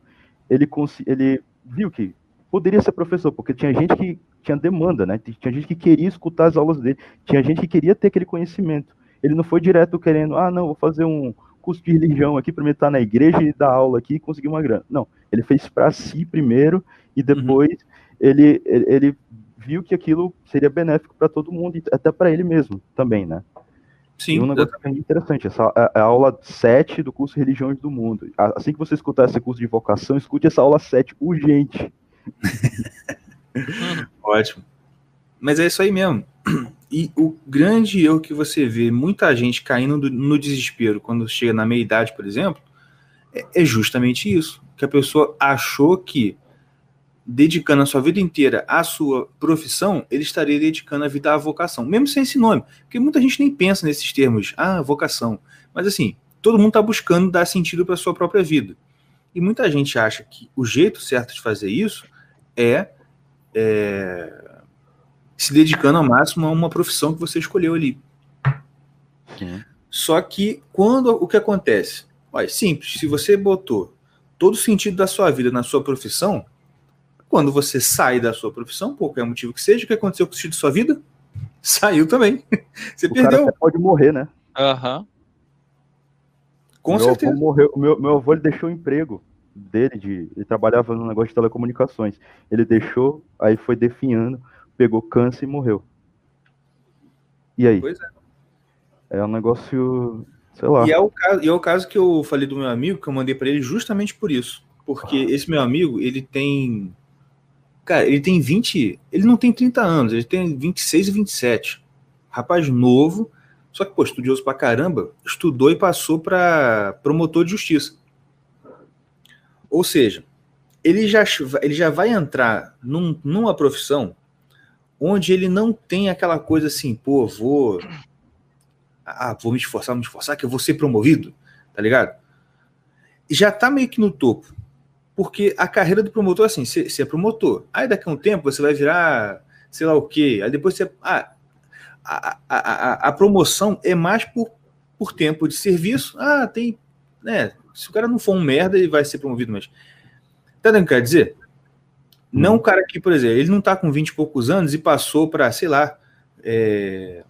ele, ele viu que poderia ser professor, porque tinha gente que tinha demanda, né? Tinha gente que queria escutar as aulas dele, tinha gente que queria ter aquele conhecimento. Ele não foi direto querendo, ah, não, vou fazer um curso de religião aqui para me estar na igreja e dar aula aqui e conseguir uma grana. Não, ele fez para si primeiro e depois uhum. ele, ele, viu que aquilo seria benéfico para todo mundo e até para ele mesmo também, né? Sim. E um negócio é interessante, essa é, é a aula 7 do curso Religiões do Mundo. Assim que você escutar esse curso de vocação, escute essa aula 7 urgente. Ótimo. Mas é isso aí mesmo. E o grande erro que você vê muita gente caindo no desespero quando chega na meia idade, por exemplo, é, é justamente isso. Que a pessoa achou que dedicando a sua vida inteira à sua profissão, ele estaria dedicando a vida à vocação, mesmo sem esse nome, porque muita gente nem pensa nesses termos, ah, vocação. Mas assim, todo mundo está buscando dar sentido para a sua própria vida. E muita gente acha que o jeito certo de fazer isso é, é se dedicando ao máximo a uma profissão que você escolheu ali. Sim. Só que quando o que acontece? Olha, simples, se você botou todo o sentido da sua vida na sua profissão, quando você sai da sua profissão, por qualquer motivo que seja, o que aconteceu com o sentido da sua vida? Saiu também. Você o perdeu. pode morrer, né? Aham. Uhum. Com meu certeza. Avô morreu, meu, meu avô ele deixou o emprego dele, de, ele trabalhava no negócio de telecomunicações. Ele deixou, aí foi definhando, pegou câncer e morreu. E aí? Pois é. É um negócio, sei lá. E é o caso, é o caso que eu falei do meu amigo, que eu mandei para ele justamente por isso. Porque ah. esse meu amigo, ele tem Cara, ele tem 20. Ele não tem 30 anos, ele tem 26 e 27. Rapaz novo, só que, pô, estudioso pra caramba, estudou e passou para promotor de justiça. Ou seja, ele já, ele já vai entrar num, numa profissão onde ele não tem aquela coisa assim, pô, vou. Ah, vou me esforçar, vou me esforçar, que eu vou ser promovido, tá ligado? Já tá meio que no topo porque a carreira do promotor, assim, você é promotor. Aí daqui a um tempo você vai virar, sei lá o quê. Aí depois você. Ah, a, a, a, promoção é mais por, por tempo de serviço. Ah, tem. Né, se o cara não for um merda, ele vai ser promovido, mas. Tá entendendo o que quer dizer? Não o cara que, por exemplo, ele não tá com 20 e poucos anos e passou para, sei lá, é,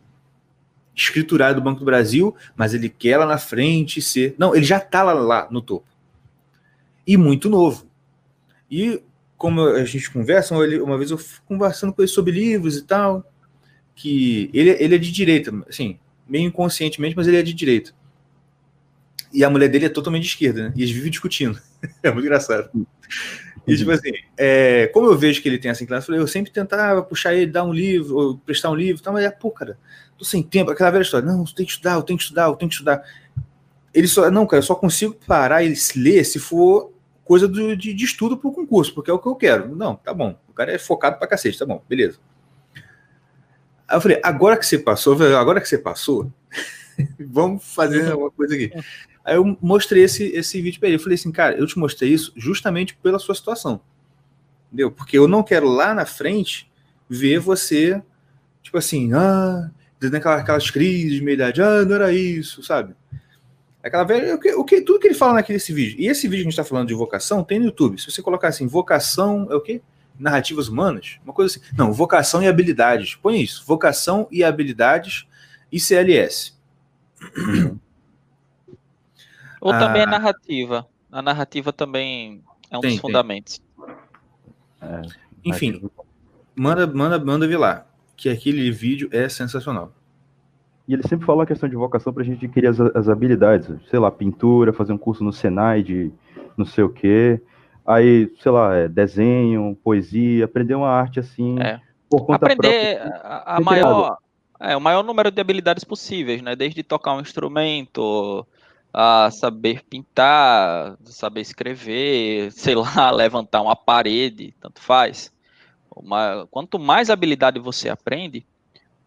escriturário do Banco do Brasil, mas ele quer lá na frente ser. Não, ele já tá lá, lá no topo e muito novo. E como a gente conversa, uma vez eu fui conversando com ele sobre livros e tal, que ele, ele é de direita, assim, meio inconscientemente, mas ele é de direita. E a mulher dele é totalmente de esquerda, né? E eles vivem discutindo. é muito engraçado. E tipo assim, é, como eu vejo que ele tem essa inclinação, eu sempre tentava puxar ele, dar um livro, ou prestar um livro, tal, mas é, pô, cara, tô sem tempo, aquela velha história, não, tem que estudar, eu tenho que estudar, eu tenho que estudar. Ele só, não, cara, eu só consigo parar e ler se for coisa do, de, de estudo para o concurso, porque é o que eu quero. Não, tá bom. O cara é focado para cacete, tá bom, beleza. Aí eu falei, agora que você passou, agora que você passou, vamos fazer uma coisa aqui. Aí eu mostrei esse, esse vídeo para ele. Eu falei assim, cara, eu te mostrei isso justamente pela sua situação. Entendeu? Porque eu não quero lá na frente ver você, tipo assim, ah, dando aquelas, aquelas crises de meia-idade, ah, não era isso, sabe? Aquela velha. O que, o que, tudo que ele fala naquele vídeo. E esse vídeo que a gente está falando de vocação tem no YouTube. Se você colocar assim, vocação é o quê? Narrativas humanas, uma coisa assim. Não, vocação e habilidades. Põe isso. Vocação e habilidades e CLS. Ou também Ah. a narrativa. A narrativa também é um Tem, dos fundamentos. É, Enfim, manda, manda, manda ver lá. Que aquele vídeo é sensacional. E ele sempre fala a questão de vocação pra gente adquirir as, as habilidades. Sei lá, pintura, fazer um curso no Senai de não sei o quê. Aí, sei lá, é, desenho, poesia, aprender uma arte assim, É. por conta Aprender própria. a, a Ser maior, é, o maior número de habilidades possíveis, né? Desde tocar um instrumento, a saber pintar, saber escrever, sei lá, levantar uma parede, tanto faz. Uma- quanto mais habilidade você aprende,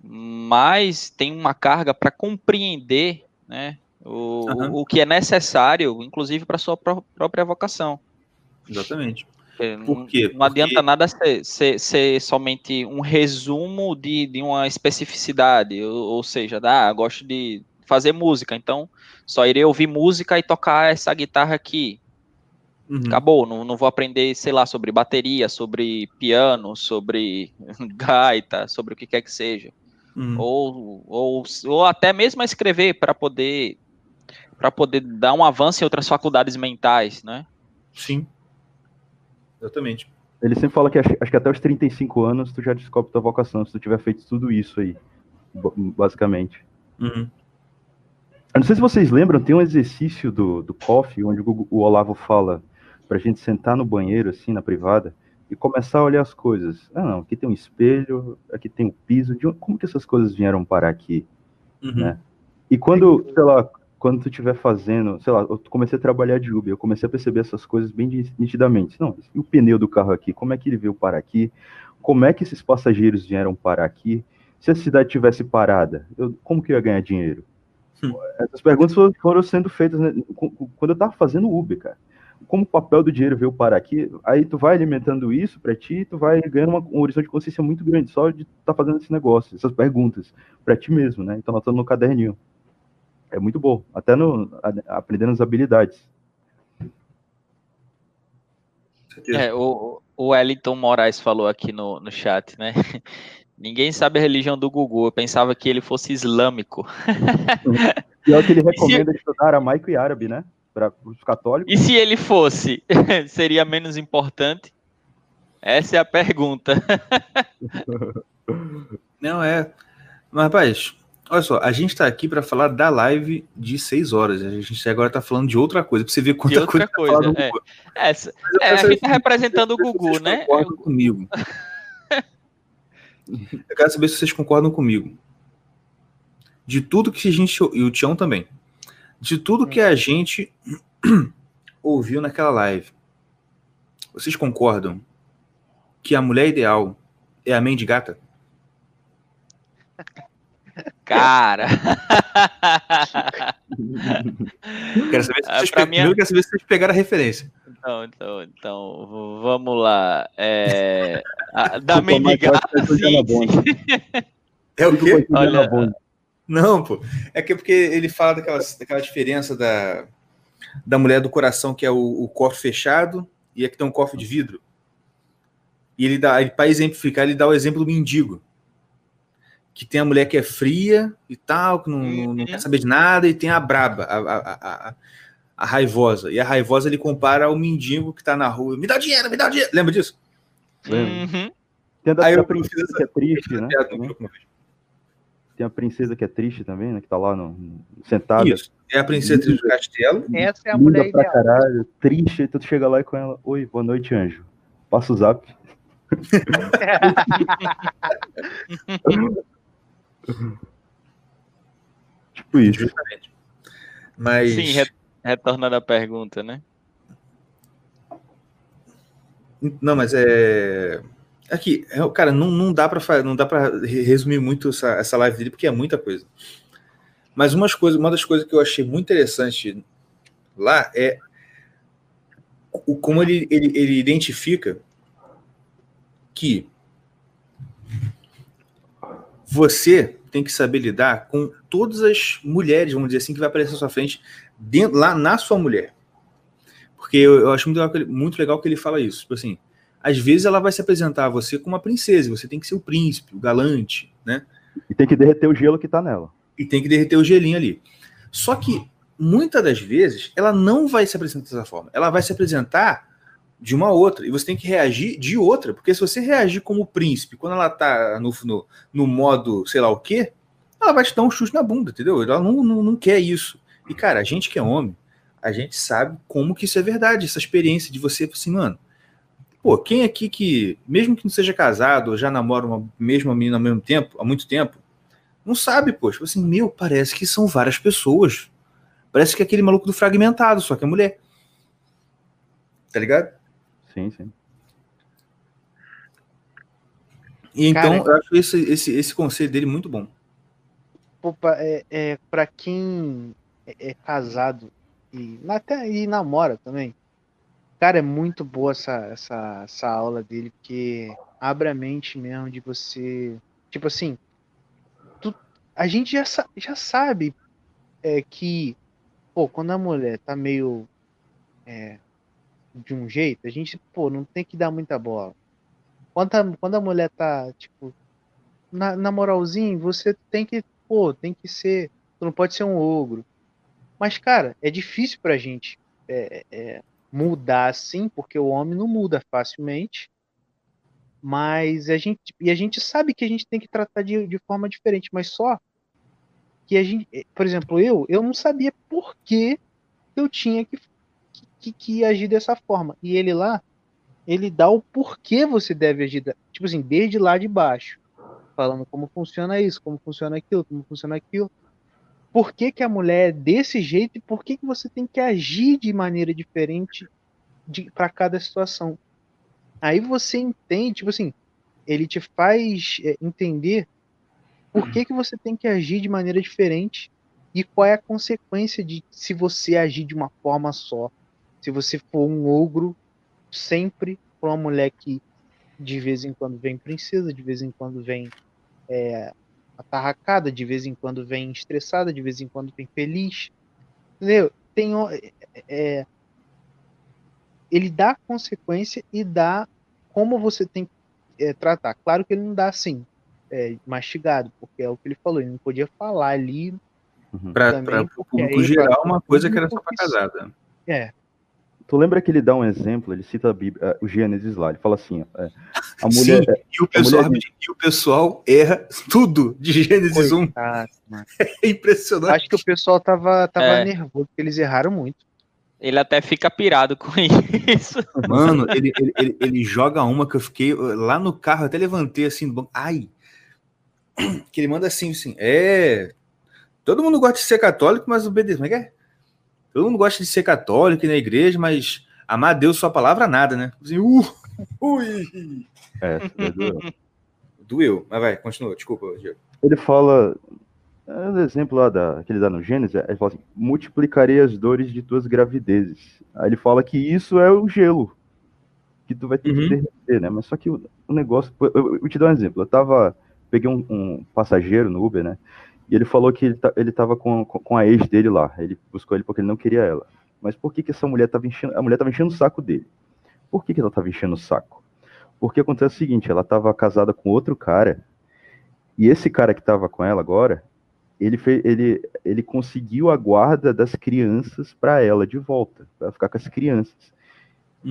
mais tem uma carga para compreender, né? O, Aham. o que é necessário, inclusive para sua pró- própria vocação. Exatamente. É, Por não- quê? Não adianta Porque- nada ser, ser- ser somente um resumo de, de uma especificidade, ou, ou seja, ah, gosto de fazer música, então só irei ouvir música e tocar essa guitarra aqui. Uhum. Acabou, não, não vou aprender, sei lá, sobre bateria, sobre piano, sobre gaita, sobre o que quer que seja. Uhum. Ou, ou, ou até mesmo escrever para poder para poder dar um avanço em outras faculdades mentais, né? Sim. Exatamente. Ele sempre fala que acho, acho que até os 35 anos tu já descobre tua vocação, se tu tiver feito tudo isso aí, basicamente. Uhum. Eu não sei se vocês lembram, tem um exercício do, do Coffee, onde o, o Olavo fala pra gente sentar no banheiro, assim, na privada, e começar a olhar as coisas. Ah, não, aqui tem um espelho, aqui tem um piso, de onde- como que essas coisas vieram parar aqui? Uhum. Né? E quando, sei lá, quando tu estiver fazendo, sei lá, eu comecei a trabalhar de Uber, eu comecei a perceber essas coisas bem ni- nitidamente. Não, e o pneu do carro aqui, como é que ele veio parar aqui? Como é que esses passageiros vieram parar aqui? Se a cidade tivesse parada, eu- como que eu ia ganhar dinheiro? Hum. Essas perguntas foram- sendo feitas né, quando eu tava fazendo Uber, cara. Como o papel do dinheiro veio parar aqui, aí tu vai alimentando isso pra ti, tu vai ganhando uma- um horizonte de consciência muito grande só de estar fazendo esse negócio, essas perguntas pra ti mesmo, né? Então anotando no caderninho. É muito bom, até no a- aprendendo as habilidades. Certeza. É, o, o Wellington Moraes falou aqui no, no chat, né? Ninguém sabe a religião do Gugu. Eu pensava que ele fosse islâmico. E é o que ele recomenda estudar aramaico e árabe, né? Para os católicos. E se ele fosse, seria menos importante? Essa é a pergunta. Não, é. Mas, rapaz, olha só, a gente tá aqui pra falar da live de 6 horas. A gente agora tá falando de outra coisa, pra você ver quanta De outra coisa, tá coisa, falando é. Essa, eu é, quero a gente tá se- representando o Gugu, vocês né? concordam comigo. Eu quero saber se vocês concordam comigo. De tudo que a gente. E o Tião também. De tudo que a gente ouviu naquela live. Vocês concordam que a mulher ideal é a Mandy Gata? Cara. Quero saber se Ah, vocês, pe- é- Primeiro quero saber se vocês pegaram a referência. Então, então, então, vamos lá. É, a- da Mendigata, que é sim, sim. É o quê? Olha- Não, pô. É que é porque ele fala daquela, daquela diferença da, da mulher do coração, que é o, o cofre fechado, e aqui tem um cofre de vidro. E ele dá, para exemplificar, ele dá o exemplo do mendigo. Que tem a mulher que é fria e tal, que não, não- não quer saber de nada, e tem a braba, a, a, a, a- raivosa. E a raivosa ele compara ao mendigo que tá na rua. Me dá dinheiro, me dá dinheiro. Lembra disso? Uhum. Tem a Aí eu princesa essa- que é triste, né? No. Tem a princesa que é triste também, né? Que tá lá no, sentada. Isso. É a princesa do castelo. Essa é a linda mulher pra ideal. caralho, triste, aí tu chega lá e com ela, oi, boa noite, anjo. Passa o zap. Tipo isso. Justamente. Mas. Sim, re- retornando à pergunta, né? Não, mas é. Aqui, é, cara, não, não dá para não dá para resumir muito essa, essa live dele porque é muita coisa. Mas umas coisas, uma das coisas que eu achei muito interessante lá é o, como ele, ele, ele identifica que você tem que saber lidar com todas as mulheres, vamos dizer assim, que vai aparecer à sua frente dentro, lá na sua mulher. Porque eu, eu acho muito legal, que ele, muito legal que ele fala isso. Tipo assim, às vezes ela vai se apresentar a você como uma princesa, você tem que ser o príncipe, o galante, né? E tem que derreter o gelo que tá nela. E tem que derreter o gelinho ali. Só que muitas das vezes ela não vai se apresentar dessa forma. Ela vai se apresentar de uma outra. E você tem que reagir de outra. Porque se você reagir como príncipe, quando ela tá no, no, no modo sei lá o quê, ela vai te dar um chute na bunda, entendeu? Ela não, não, não quer isso. E, cara, a gente que é homem, a gente sabe como que isso é verdade, essa experiência de você, assim, mano. Pô, quem aqui que, mesmo que não seja casado, ou já namora uma mesma menina ao mesmo tempo, há muito tempo, não sabe, pô, tipo assim, meu, parece que são várias pessoas. Parece que é aquele maluco do fragmentado, só que é mulher. Tá ligado? Sim, sim. E então, Cara, eu acho esse, esse, esse conselho dele muito bom. Opa, é, é, pra quem é, é casado e até e namora também, cara, é muito boa essa, essa, essa aula dele, porque abre a mente mesmo de você. Tipo assim, tu- a gente já, já sabe é, que, pô, quando a mulher tá meio é, de um jeito, a gente, pô, não tem que dar muita bola. Quando a, quando a mulher tá, tipo, na, na moralzinha, você tem que, pô, tem que ser. Tu não pode ser um ogro. Mas, cara, é difícil pra gente é, é, mudar assim, porque o homem não muda facilmente. Mas a gente. E a gente sabe que a gente tem que tratar de, de forma diferente, mas só que a gente. Por exemplo, eu, eu não sabia por que eu tinha que, que, que agir dessa forma. E ele lá, ele dá o porquê você deve agir. Tipo assim, desde lá de baixo falando como funciona isso, como funciona aquilo, como funciona aquilo. Por que, que a mulher é desse jeito e por que, que você tem que agir de maneira diferente para cada situação? Aí você entende, tipo assim, ele te faz é, entender por que, que você tem que agir de maneira diferente e qual é a consequência de se você agir de uma forma só. Se você for um ogro sempre para uma mulher que de vez em quando vem princesa, de vez em quando vem é, atarracada, de vez em quando vem estressada, de vez em quando vem feliz. Entendeu? Tem, o- é, é, ele dá consequência e dá como você tem que é, tratar. Claro que ele não dá assim, é, mastigado, porque é o que ele falou, ele não podia falar ali. Para Também, o público geral, pra- uma coisa que era só para casada. É, Tu lembra que ele dá um exemplo, ele cita a Bíblia, eh, o Gênesis lá, ele fala assim, ó, é, a Sim, mulher, e o, pessoal, mulher- e o pessoal erra tudo de Gênesis 1. coitado, mano. É impressionante. Acho que o pessoal tava, tava É. nervoso, porque eles erraram muito. Ele até fica pirado com isso. Mano, ele, ele, ele, ele joga uma que eu fiquei uh, lá no carro, até levantei assim do banco. Ai! Que ele manda assim, assim. É. Todo mundo gosta de ser católico, mas obedecer. Como é que é? Todo mundo gosta de ser católico e na igreja, mas amar a Deus, sua palavra, nada, né? Assim, uh, ui! é, doeu. Doeu. Mas vai, continua, desculpa, Diego. ele fala, é, o exemplo lá da, que ele dá no Gênesis, ele fala assim, multiplicarei as dores de tuas gravidezes. Aí ele fala que isso é o gelo, que tu vai ter Uhum. que derreter, né? Mas só que o, o negócio, eu, eu- eu vou te dar um exemplo, eu tava, peguei um, um passageiro no Uber, né? E ele falou que ele, ta- ele tava com, com a ex dele lá, ele buscou ele porque ele não queria ela. Mas por que que essa mulher tava enchendo, a mulher tava enchendo o saco dele? Por que que ela tava enchendo o saco? Porque acontece o seguinte, ela tava casada com outro cara, e esse cara que tava com ela agora, ele, fez, ele, ele conseguiu a guarda das crianças para ela de volta, para ficar com as crianças.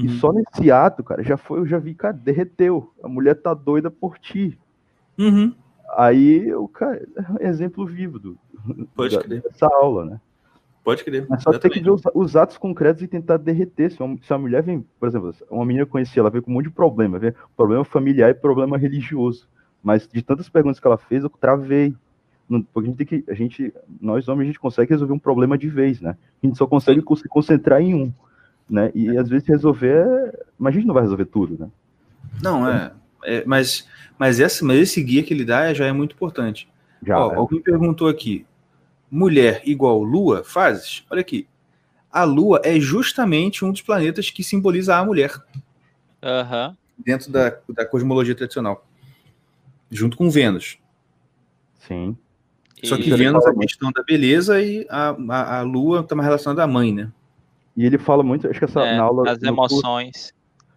E Uhum. só nesse ato, cara, já foi, eu já vi, cara, derreteu. A mulher tá doida por ti. Uhum. Aí, o cara, é um exemplo vivo do, Pode da- crer. dessa aula, né? Pode crer. Mas só tem que ver os, os atos concretos e tentar derreter. Se uma, se uma mulher vem, por exemplo, uma menina que eu conheci, ela veio com um monte de problema, veio problema familiar e problema religioso. Mas de tantas perguntas que ela fez, eu travei. Porque a gente tem que, a gente, nós homens, a gente consegue resolver um problema de vez, né? A gente só consegue co- se concentrar em um, né? E às vezes resolver, é- mas a gente não vai resolver tudo, né? Não, é. É, mas, mas, essa, mas esse guia que ele dá já é muito importante. Já. Ó, é. alguém perguntou aqui: mulher igual lua, fases? Olha aqui. A lua é justamente um dos planetas que simboliza a mulher Aham. dentro da, da cosmologia tradicional, junto com Vênus. Sim. Só que E- Vênus é a questão da beleza e a, a, a lua está mais relacionada à mãe, né? E ele fala muito, acho que essa é, na aula das no curso- emoções.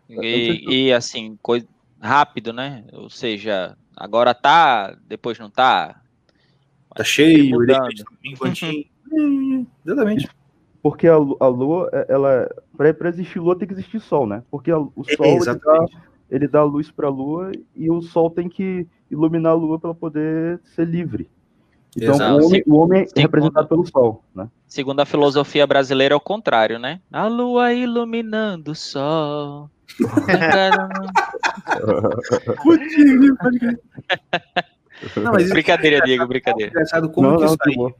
E, e, assim, coisa rápido, né? Ou seja, agora tá, depois não tá. Tá cheio, ele hum, Exatamente. Porque a, a Lua, é, ela para existir Lua tem que existir Sol, né? Porque a, o Sol é, ele, dá, ele dá luz para a Lua e o Sol tem que iluminar a Lua para poder ser livre. Então o homem, o homem é representado pelo Sol, né? Segundo a filosofia brasileira é o contrário, né? A Lua iluminando o Sol. não, mas brincadeira, Diego, brincadeira. É engraçado como não, que não, isso aí...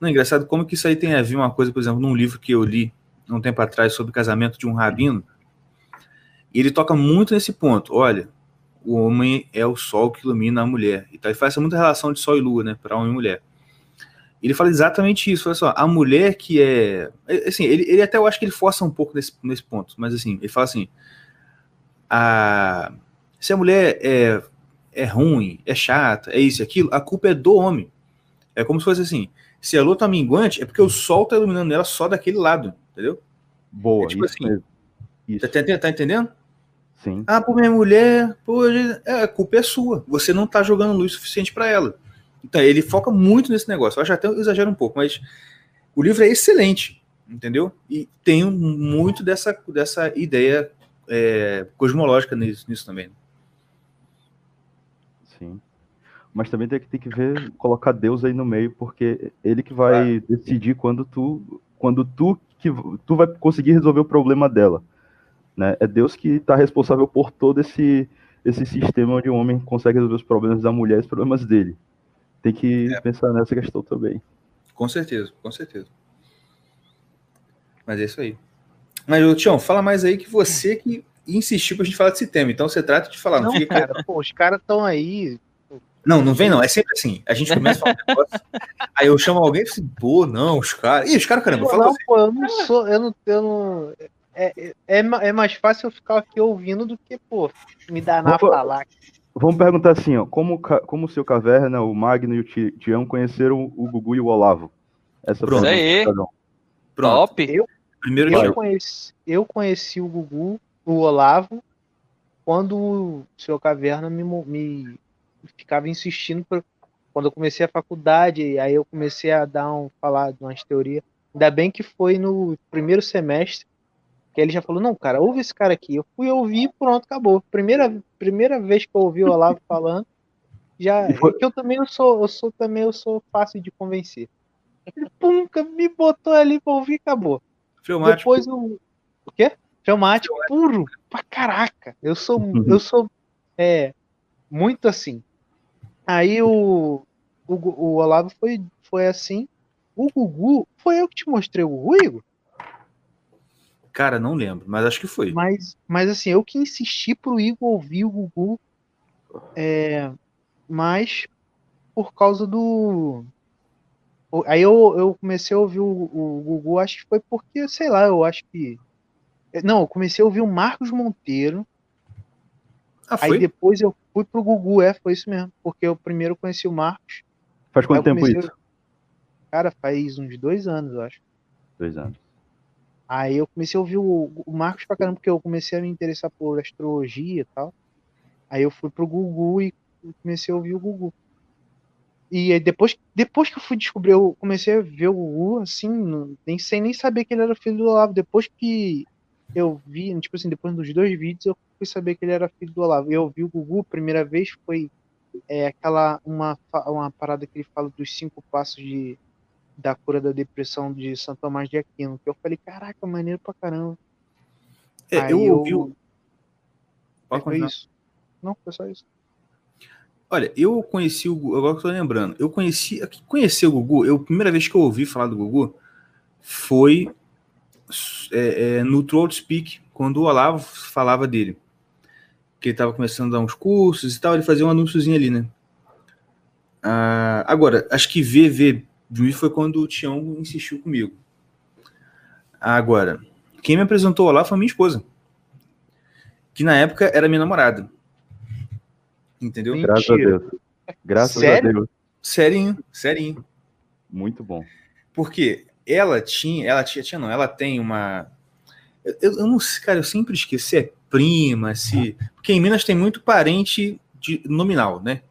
Não, engraçado como que isso aí tem a ver uma coisa, por exemplo, num livro que eu li um tempo atrás sobre o casamento de um rabino, e ele toca muito nesse ponto. Olha, o homem é o sol que ilumina a mulher. E, tá, e faz muita relação de sol e lua, né, para homem e mulher. Ele fala exatamente isso. Olha só, a mulher que é. é assim, ele, ele até eu acho que ele força um pouco nesse, nesse ponto, mas assim, ele fala assim: a, se a mulher é, é ruim, é chata, é isso e aquilo, a culpa é do homem. É como se fosse assim: se a lua tá minguante, é porque o sol tá iluminando ela só daquele lado, entendeu? Boa, é tipo isso assim. Isso. Tá, tá, tá, entendendo? Sim. Ah, por minha mulher, pô, é, a culpa é sua. Você não tá jogando luz suficiente para ela. Então, ele foca muito nesse negócio. Eu acho até exagero um pouco, mas o livro é excelente, entendeu? E tem muito dessa, dessa ideia é, cosmológica nisso, nisso também. Sim. Mas também tem que, tem que ver, colocar Deus aí no meio, porque ele que vai decidir quando tu, quando tu que tu vai conseguir resolver o problema dela. Né? É Deus que está responsável por todo esse, esse sistema onde o homem consegue resolver os problemas da mulher e os problemas dele. Tem que é. pensar nessa questão também. Com certeza, com certeza. Mas é isso aí. Mas, Tião, fala mais aí que você que insistiu pra gente falar desse tema. Então você trata de falar. Não, não fica... cara, pô, os caras estão aí. Não, não vem não. É sempre assim. A gente começa a falar um negócio, aí eu chamo alguém e falo assim, pô, não, os caras. Ih, os caras, caramba, pô, fala não, você. Pô, eu não sou, eu não, eu não, é, é, é mais fácil eu ficar aqui ouvindo do que, pô, me danar Vamos, falar. Vamos perguntar assim, ó, como, como o seu Caverna, o Magno e o Tião conheceram o Gugu e o Olavo? Essa Pronto. aí. Pronto. Top. Eu, Primeiro eu, conheci, eu conheci o Gugu, o Olavo, quando o seu Caverna me, me ficava insistindo pra, quando eu comecei a faculdade, aí eu comecei a dar um falar de umas teorias. Ainda bem que foi no primeiro semestre que ele já falou, não, cara, ouve esse cara aqui. Eu fui ouvir pronto, acabou. Primeira, primeira vez que eu ouvi o Olavo falando, já. Foi... Que eu também eu sou, eu sou também eu sou fácil de convencer. Ele pum, me botou ali pra ouvir acabou. Filmático. Depois o. O quê? Filmático, Filmático. puro pra caraca. Eu sou, uhum. eu sou é, muito assim. Aí o, o, o Olavo foi, foi assim. O Gugu, foi eu que te mostrei o Gugu, Igor? Cara, não lembro, mas acho que foi. Mas, mas assim, eu que insisti pro Igor ouvir o Gugu, é, mas por causa do. Aí eu, eu comecei a ouvir o, o Gugu, acho que foi porque, sei lá, eu acho que. Não, eu comecei a ouvir o Marcos Monteiro. Ah, aí depois eu fui pro Gugu, é, foi isso mesmo. Porque eu primeiro conheci o Marcos. Faz quanto tempo isso? Cara, faz uns dois anos, eu acho. Dois anos. Aí eu comecei a ouvir o, o Marcos pra caramba, porque eu comecei a me interessar por astrologia e tal. Aí eu fui pro Gugu e comecei a ouvir o Gugu. E depois, depois que eu fui descobrir, eu comecei a ver o Gugu, assim, nem sem nem saber que ele era filho do Olavo. Depois que eu vi, tipo assim, depois dos dois vídeos, eu fui saber que ele era filho do Olavo. Eu vi o Gugu, primeira vez foi é, aquela, uma, uma parada que ele fala dos cinco passos de da cura da depressão de Santo Tomás de Aquino, que eu falei, caraca, maneiro pra caramba. É, eu ouvi. Eu... Pode foi isso. Não, foi só isso. Olha, eu conheci o Gugu, agora que eu tô lembrando, eu conheci, conhecer o Gugu, eu, a primeira vez que eu ouvi falar do Gugu foi é, é, no Troll Speak, quando o Olavo falava dele. Que ele tava começando a dar uns cursos e tal, ele fazia um anúnciozinho ali, né? Ah, agora, acho que ver, ver Juiz foi quando o Tião insistiu comigo. Agora, quem me apresentou lá foi minha esposa. Que na época era minha namorada. Entendeu? Mentira. Graças a Deus. Graças Sério? a Deus. Serinho, serinho. Muito bom. Porque ela tinha, ela tinha, tinha não, ela tem uma. Eu, eu não sei, cara, eu sempre esqueci. É prima, se. Porque em Minas tem muito parente de nominal, né?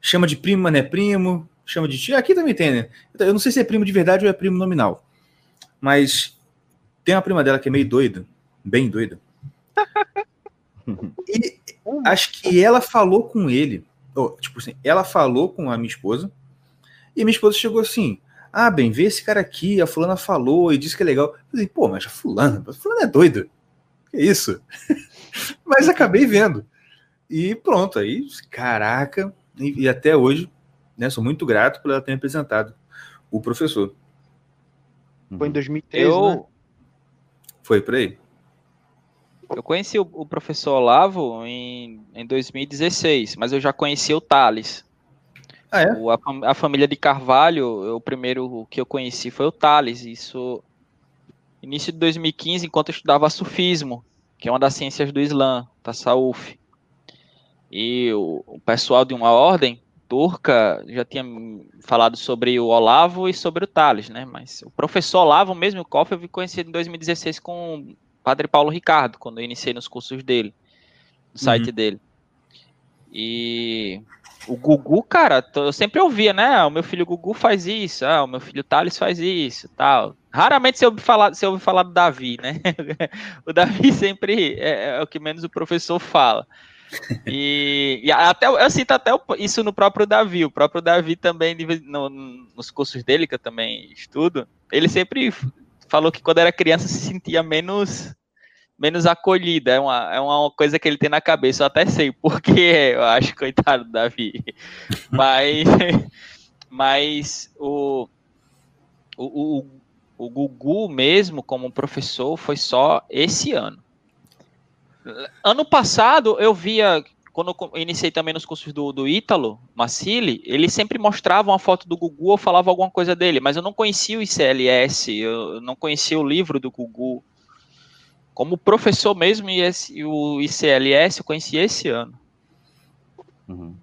Chama de primo, mas não é primo, chama de tio. Aqui também tem, né? Eu não sei se é primo de verdade ou é primo nominal. Mas tem uma prima dela que é meio doida, bem doida. E acho que ela falou com ele. ou, tipo assim, ela falou com a minha esposa. E a minha esposa chegou assim: Ah, bem, vê esse cara aqui, a fulana falou e disse que é legal. Eu falei, pô, mas a fulana, a fulana é doida. Que isso? mas acabei vendo. E pronto, aí, caraca, e, e até hoje, né, sou muito grato por ela ter me apresentado o professor. Foi em 2013, Eu, né? Foi por aí. Eu conheci o, o professor Olavo em, em 2016, mas eu já conheci o Thales. Ah, é? O- a, a família de Carvalho, eu- o primeiro que eu conheci foi o Thales. Isso início de 2015, enquanto eu estudava sufismo, que é uma das ciências do Islã, Tassauf. E o, o pessoal de uma ordem turca já tinha falado sobre o Olavo e sobre o Thales, né? Mas o professor Olavo mesmo, o Koff, eu vi conhecido em 2016 com padre Paulo Ricardo, quando eu iniciei nos cursos dele, no site dele. E o Gugu, cara, eu sempre ouvia, né? Ah, o meu filho Gugu faz isso, ah, o meu filho Thales faz isso, tal. Raramente se ouve falar, se ouve falar do Davi, né? o Davi sempre é, é o que menos o professor fala. E, e até eu sinto até isso no próprio Davi. O próprio Davi também, no- nos cursos dele, que eu também estudo, ele sempre falou que quando era criança se sentia menos menos acolhida. É uma, é uma coisa que ele tem na cabeça. Eu até sei porque eu acho, coitado do Davi. Mas, mas o, o, o, o Gugu mesmo, como professor, foi só esse ano. Ano passado, eu via, quando eu iniciei também nos cursos do, do Ítalo, Massili, ele sempre mostrava uma foto do Gugu ou falava alguma coisa dele, mas eu não conhecia o ICLS, eu não conhecia o livro do Gugu. Como professor mesmo, e, e o ICLS eu conheci esse ano. Uhum.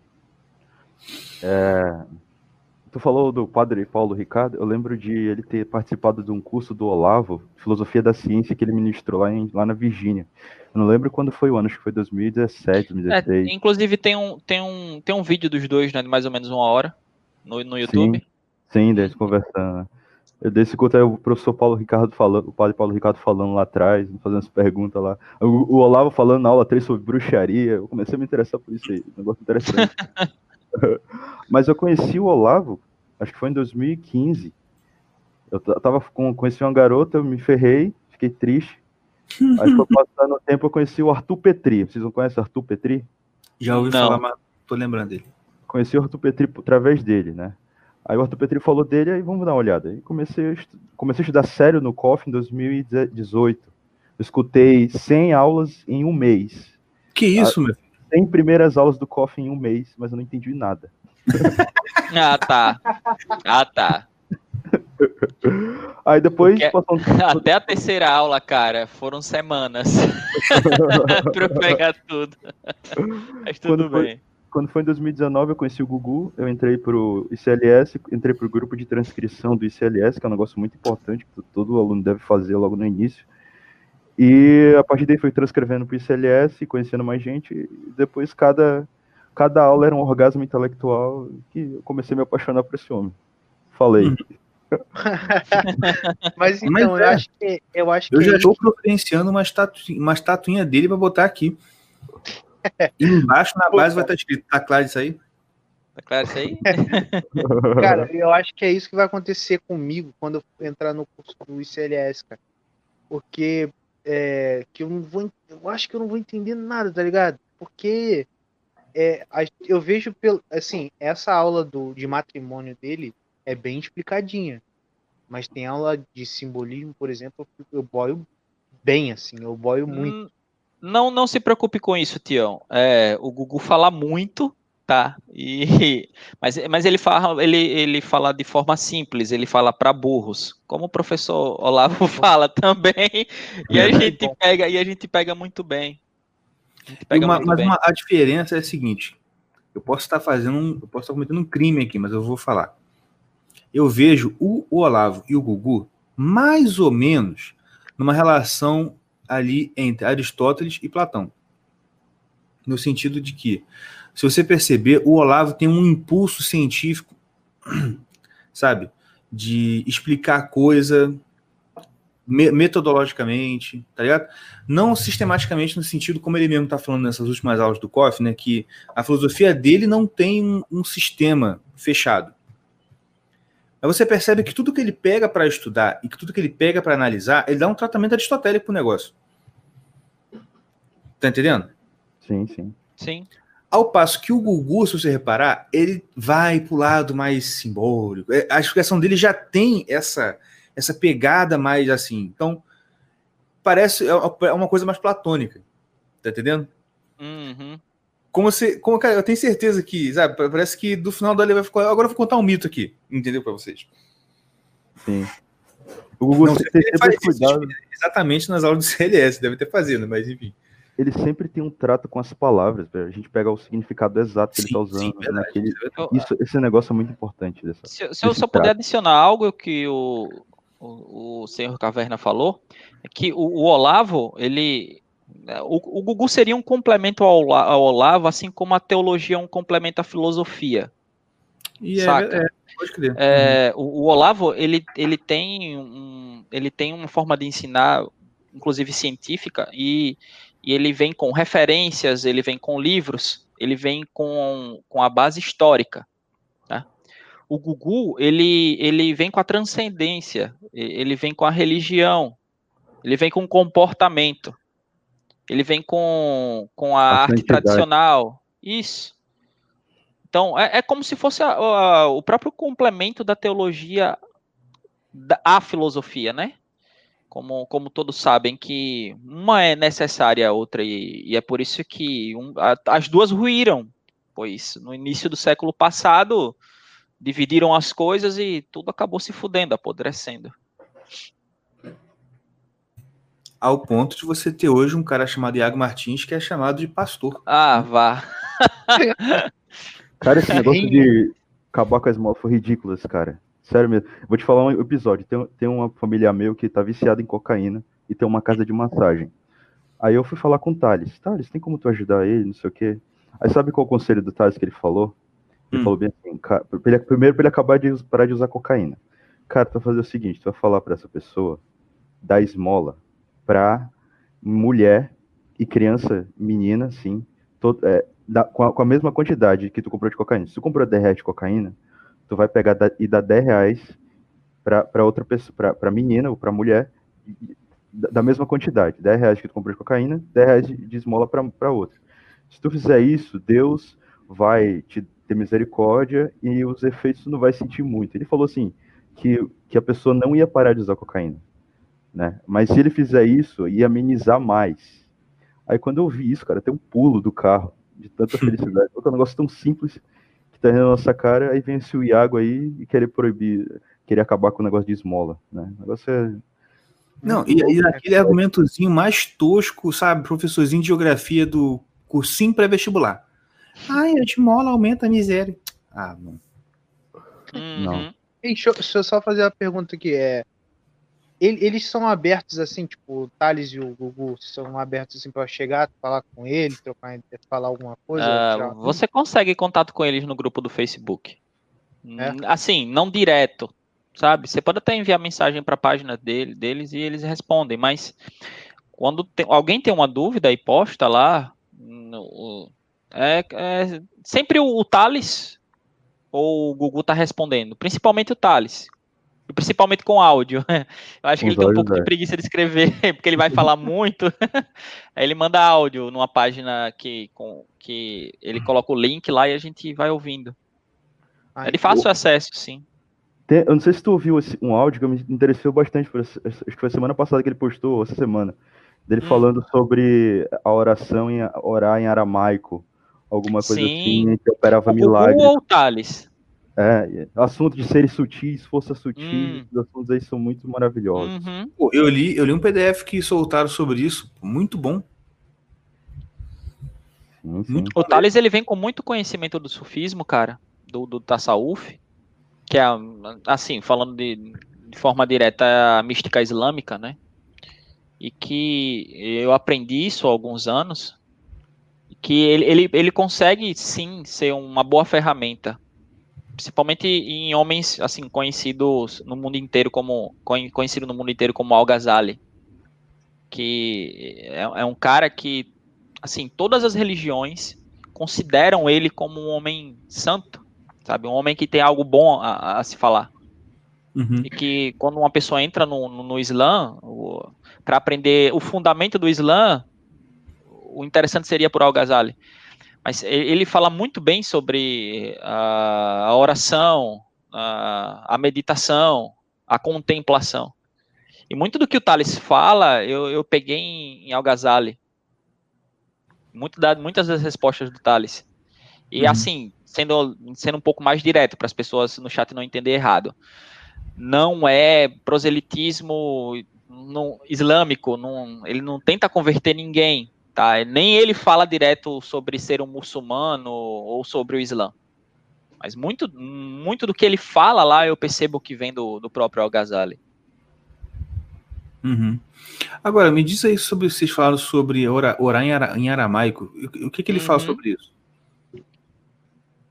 É, tu falou do padre Paulo Ricardo, eu lembro de ele ter participado de um curso do Olavo, Filosofia da Ciência, que ele ministrou lá, em- lá na Virgínia. Eu não lembro quando foi o ano, acho que foi 2017, É, 2016. inclusive tem um, tem, um, tem um vídeo dos dois, né, de mais ou menos uma hora, no, no YouTube. Sim, deles conversando. né? Eu desse culto aí o professor Paulo Ricardo falando, o padre Paulo Ricardo falando lá atrás, fazendo as perguntas lá. O, o Olavo falando na aula 3 sobre bruxaria. Eu comecei a me interessar por isso aí. Um negócio interessante. Mas eu conheci o Olavo, acho que foi em 2015. Eu tava com, conheci uma garota, eu me ferrei, fiquei triste. Aí foi passando o tempo, eu conheci o Arthur Petri. Vocês não conhecem o Arthur Petri? Já ouvi Não. falar, mas tô lembrando dele. conheci o Arthur Petri através dele, né? Aí o Arthur Petri falou dele, aí vamos dar uma olhada. Aí comecei comecei a estudar sério no COF em 2018. Eu escutei 100 aulas em um mês. Que isso, meu? 100 primeiras aulas do COF em um mês, mas eu não entendi nada. Ah, tá. Ah, tá. Aí depois Porque- passou Até a terceira aula, cara, foram semanas pra eu pegar tudo. Mas tudo Quando foi- bem. Quando foi em 2019, eu conheci o Gugu, eu entrei pro ICLS, entrei pro grupo de transcrição do ICLS, que é um negócio muito importante, que todo aluno deve fazer logo no início. E a partir daí fui transcrevendo pro ICLS, conhecendo mais gente, e depois cada, cada aula era um orgasmo intelectual, que eu comecei a me apaixonar por esse homem. Falei. Mas então, Mas eu é. acho que eu acho que Eu já é estou providenciando uma, estatu... uma estatuinha dele para botar aqui. E embaixo na base vai estar escrito. Tá claro isso aí? Tá claro isso aí? Cara, eu acho que é isso que vai acontecer comigo quando eu entrar no curso do ICLS, cara. Porque é, que eu não vou, eu acho que eu não vou entender nada, tá ligado? Porque é, eu vejo pelo, assim, essa aula do, de matrimônio dele é bem explicadinha, mas tem aula de simbolismo, por exemplo, eu boio bem, assim, eu boio muito. Hum, Não, não se preocupe com isso, Tião. É, o Gugu fala muito, tá? E, mas, mas ele fala, ele, ele fala de forma simples, ele fala para burros, como o professor Olavo fala também. E a gente pega, e a gente pega muito bem. A pega uma- muito mas bem. uma- a diferença é a seguinte: eu posso estar fazendo um, eu posso estar cometendo um crime aqui, mas eu vou falar. Eu vejo o, o Olavo e o Gugu mais ou menos numa relação ali entre Aristóteles e Platão. No sentido de que, se você perceber, o Olavo tem um impulso científico, sabe, de explicar a coisa metodologicamente, tá ligado? Não sistematicamente no sentido como ele mesmo está falando nessas últimas aulas do Koff, né, que a filosofia dele não tem um, um sistema fechado. Mas você percebe que tudo que ele pega para estudar e que tudo que ele pega para analisar, ele dá um tratamento aristotélico pro negócio. Tá entendendo? Sim, sim. Sim. Ao passo que o Gugu, se você reparar, ele vai pro lado mais simbólico. É, a explicação dele já tem essa essa pegada mais assim. Então, parece é, é uma coisa mais platônica. Tá entendendo? Uhum. Como se, como, cara, eu tenho certeza que, sabe, parece que do final da vai ficar. Agora eu vou contar um mito aqui, entendeu para vocês? Sim. O Google Não, tem sempre cuidado. Exatamente nas aulas do CLS, deve ter fazendo, mas enfim. Ele sempre tem um trato com as palavras, a gente pegar o significado exato que Sim, ele tá usando. sim, verdade. Eu- Isso, esse negócio é muito importante. Dessa... Se, se eu só puder trato. adicionar algo que o, o, o senhor Caverna falou, é que o, o Olavo, ele. né, O, o Gugu seria um complemento ao, ao Olavo, assim como a teologia é um complemento à filosofia. E é, Saca? é, pode crer. É, o, o Olavo, ele, ele, tem um, ele tem uma forma de ensinar, inclusive científica, e, e ele vem com referências, ele vem com livros, ele vem com, com a base histórica. tá? O Gugu, ele, ele vem com a transcendência, ele vem com a religião, ele vem com o comportamento, ele vem com, com a, A arte santidade. tradicional. Isso. Então, é, é como se fosse a- a- o próprio complemento da teologia da, à filosofia, né? Como, como todos sabem que uma é necessária a outra, e, e é por isso que um- a- as duas ruíram, pois no início do século passado dividiram as coisas e tudo acabou se fudendo, apodrecendo. Ao ponto de você ter hoje um cara chamado Iago Martins que é chamado de pastor. Ah, vá. Cara, esse negócio de acabar com as foi ridículo, esse cara. Sério mesmo. Vou te falar um episódio. Tem, tem uma família meu que tá viciada em cocaína e tem uma casa de massagem. Aí eu fui falar com o Thales. Thales, tem como tu ajudar ele, não sei o quê. Aí sabe qual o conselho do Thales que ele falou? Ele Hum. falou bem assim, cara, ele- primeiro pra ele acabar de parar de usar cocaína. Cara, tu vai fazer o seguinte, tu vai falar pra essa pessoa dar esmola pra mulher e criança, menina, assim, to- é, da- com, a, com a mesma quantidade que tu comprou de cocaína. Se tu comprou 10 reais de cocaína, tu vai pegar e dar 10 reais pra outra pessoa, pra menina ou pra mulher, da, mesma quantidade. 10 reais que tu comprou de cocaína, 10 reais de, esmola pra outra. Se tu fizer isso, Deus vai te ter misericórdia e os efeitos tu não vai sentir muito. Ele falou assim, que, que a pessoa não ia parar de usar cocaína, né? Mas se ele fizer isso, ia amenizar mais. Aí quando eu vi isso, cara, tem um pulo do carro, de tanta felicidade. Porque é um negócio tão simples que tá na nossa cara, aí vem esse Iago aí e querer proibir, querer acabar com o negócio de esmola, né? O negócio é... Não, e, e aquele argumentozinho mais tosco, sabe? Professorzinho de geografia do cursinho pré-vestibular. Ai, a esmola aumenta a miséria. Ah, não. Não. Uhum. Ei, deixa, eu- deixa eu só fazer uma pergunta aqui. É, eles são abertos assim, tipo, o Thales e o Gugu são abertos assim pra chegar, falar com ele, trocar, falar alguma coisa? Tirar- você consegue contato com eles no grupo do Facebook. É? Hum, Assim, não direto, sabe? Você pode até enviar mensagem para a página dele, deles e eles respondem, mas quando tem- alguém tem uma dúvida e posta lá, no- é, é sempre o, o Thales ou o Gugu tá respondendo, principalmente o Thales. E principalmente com áudio. Eu acho que ele tem um pouco de é. preguiça de escrever, porque ele vai falar muito. Aí ele manda áudio numa página que, com, que ele coloca o link lá e a gente vai ouvindo. Ah, É de fácil acesso, sim. Tem- eu não sei se tu ouviu esse- um áudio que me interessou bastante, acho que foi semana passada que ele postou, ou essa semana, dele Hum. falando sobre a oração em orar em aramaico, alguma coisa Sim. assim, que operava O milagres. ou o Thales? É, assunto de seres sutis, força sutis, Hum. os assuntos aí são muito maravilhosos. Uhum. Pô, eu li, eu li um PDF que soltaram sobre isso. Muito bom. Sim, sim. Muito O Thales ele vem com muito conhecimento do sufismo, cara, do, do Tassauf, que é, assim, falando de, de forma direta, a mística islâmica, né? e que eu aprendi isso há alguns anos, que ele, ele, ele consegue sim ser uma boa ferramenta, principalmente em homens assim conhecidos no mundo inteiro como conhecido no mundo inteiro como Al-Ghazali, que é, é um cara que assim todas as religiões consideram ele como um homem santo, sabe, um homem que tem algo bom a, a se falar. Uhum. E que quando uma pessoa entra no, no, no Islã, para aprender o fundamento do Islã, o interessante seria por Al-Ghazali. Mas ele fala muito bem sobre a, oração, a, a, meditação, a contemplação. E muito do que o Thales fala, eu, eu peguei em, em Al-Ghazali. Muito da, muitas das respostas do Thales. E uhum. assim, sendo, sendo um pouco mais direto, para as pessoas no chat não entender errado. Não é proselitismo não, islâmico, não, ele não tenta converter ninguém, tá? Nem ele fala direto sobre ser um muçulmano ou sobre o Islã. Mas muito, muito do que ele fala lá eu percebo que vem do, do próprio Al-Ghazali. Uhum. Agora, me diz aí sobre vocês falaram sobre orar, orar em, ara, em, aramaico. O que, que ele uhum. fala sobre isso?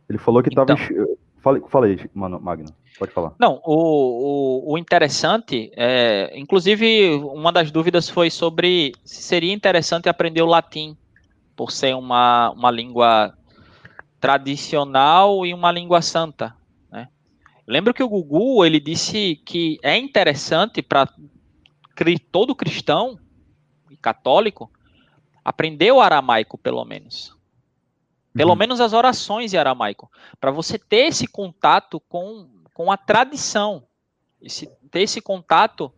Ele falou que estava. Então, fala aí, mano, Magno. Pode falar. Não, o, o, o, interessante, é, inclusive, uma das dúvidas foi sobre se seria interessante aprender o latim, por ser uma, uma língua tradicional e uma língua santa. Né? Lembro que o Gugu ele disse que é interessante para todo cristão e católico aprender o aramaico, pelo menos. Pelo uhum. menos as orações em aramaico, para você ter esse contato com com a tradição, esse, ter esse contato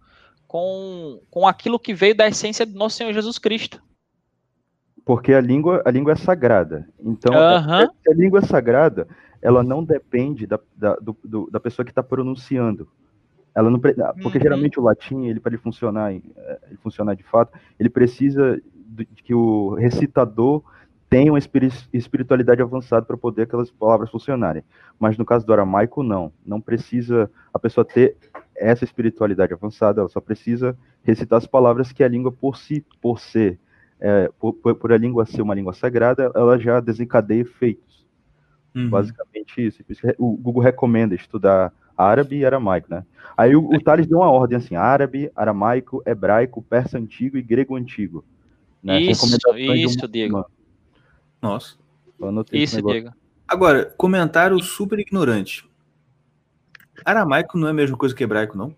com, com aquilo que veio da essência do nosso Senhor Jesus Cristo. Porque a língua, a língua é sagrada. Então, uhum. a, a, língua é sagrada, ela não depende da, da, do, do, da pessoa que está pronunciando. Ela não, porque uhum. geralmente o latim, ele para ele funcionar, ele funcionar de fato, ele precisa de que o recitador tem uma espiritualidade avançada para poder aquelas palavras funcionarem. Mas no caso do aramaico, não. Não precisa a pessoa ter essa espiritualidade avançada, ela só precisa recitar as palavras que a língua por si, por ser, é, por, por, a língua ser uma língua sagrada, ela já desencadeia efeitos. Uhum. Basicamente isso. O Google recomenda estudar árabe e aramaico, né? Aí o, o Thales deu uma ordem assim, árabe, aramaico, hebraico, persa antigo e grego antigo. Né? Isso, isso, Diego. Nossa. Isso, Diego. Agora, comentário super ignorante. Aramaico não é a mesma coisa que hebraico, não?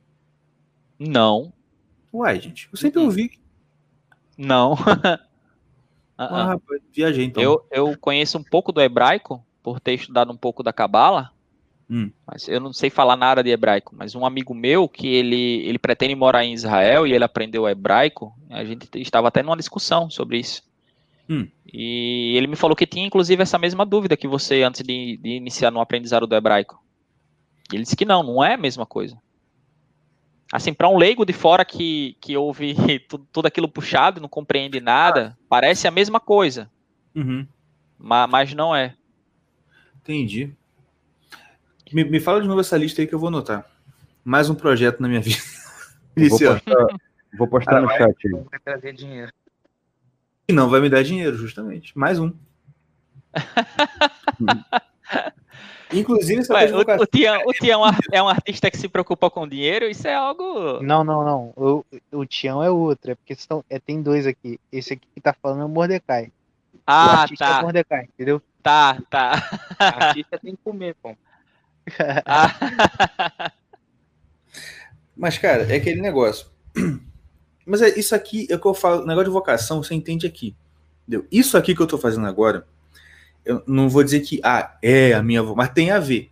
Não. Uai, gente, eu sempre ouvi. Não. ah, rapaz, viajei então. Eu, eu conheço um pouco do hebraico, por ter estudado um pouco da Cabala. Hum. Mas eu não sei falar nada de hebraico. Mas um amigo meu, que ele, ele pretende morar em Israel e ele aprendeu hebraico, a gente estava até numa discussão sobre isso. Hum. E ele me falou que tinha, inclusive, essa mesma dúvida que você antes de, de iniciar no aprendizado do hebraico. E ele disse que não, não é a mesma coisa. Assim, para um leigo de fora que, que ouve tudo, tudo aquilo puxado, não compreende nada, parece a mesma coisa. Uhum. Mas, mas não é. Entendi. Me, me fala de novo essa lista aí que eu vou anotar. Mais um projeto na minha vida. Vou postar, vou postar no chat aí. Vai trazer dinheiro. E não vai me dar dinheiro, justamente. Mais um. Inclusive, essa Ué, o, o Tião, o Tião é um artista que se preocupa com dinheiro, isso é algo. Não, não, não. O, o Tião é outro, é porque são, é, tem dois aqui. Esse aqui que tá falando é o Mordecai. Ah, o tá. É o Mordecai, entendeu? Tá, tá. A artista tem que comer, pô. Ah. Mas, cara, é aquele negócio. Mas é isso aqui é o que eu falo, negócio de vocação, você entende aqui. Entendeu? Isso aqui que eu estou fazendo agora, eu não vou dizer que ah, é a minha mas tem a ver.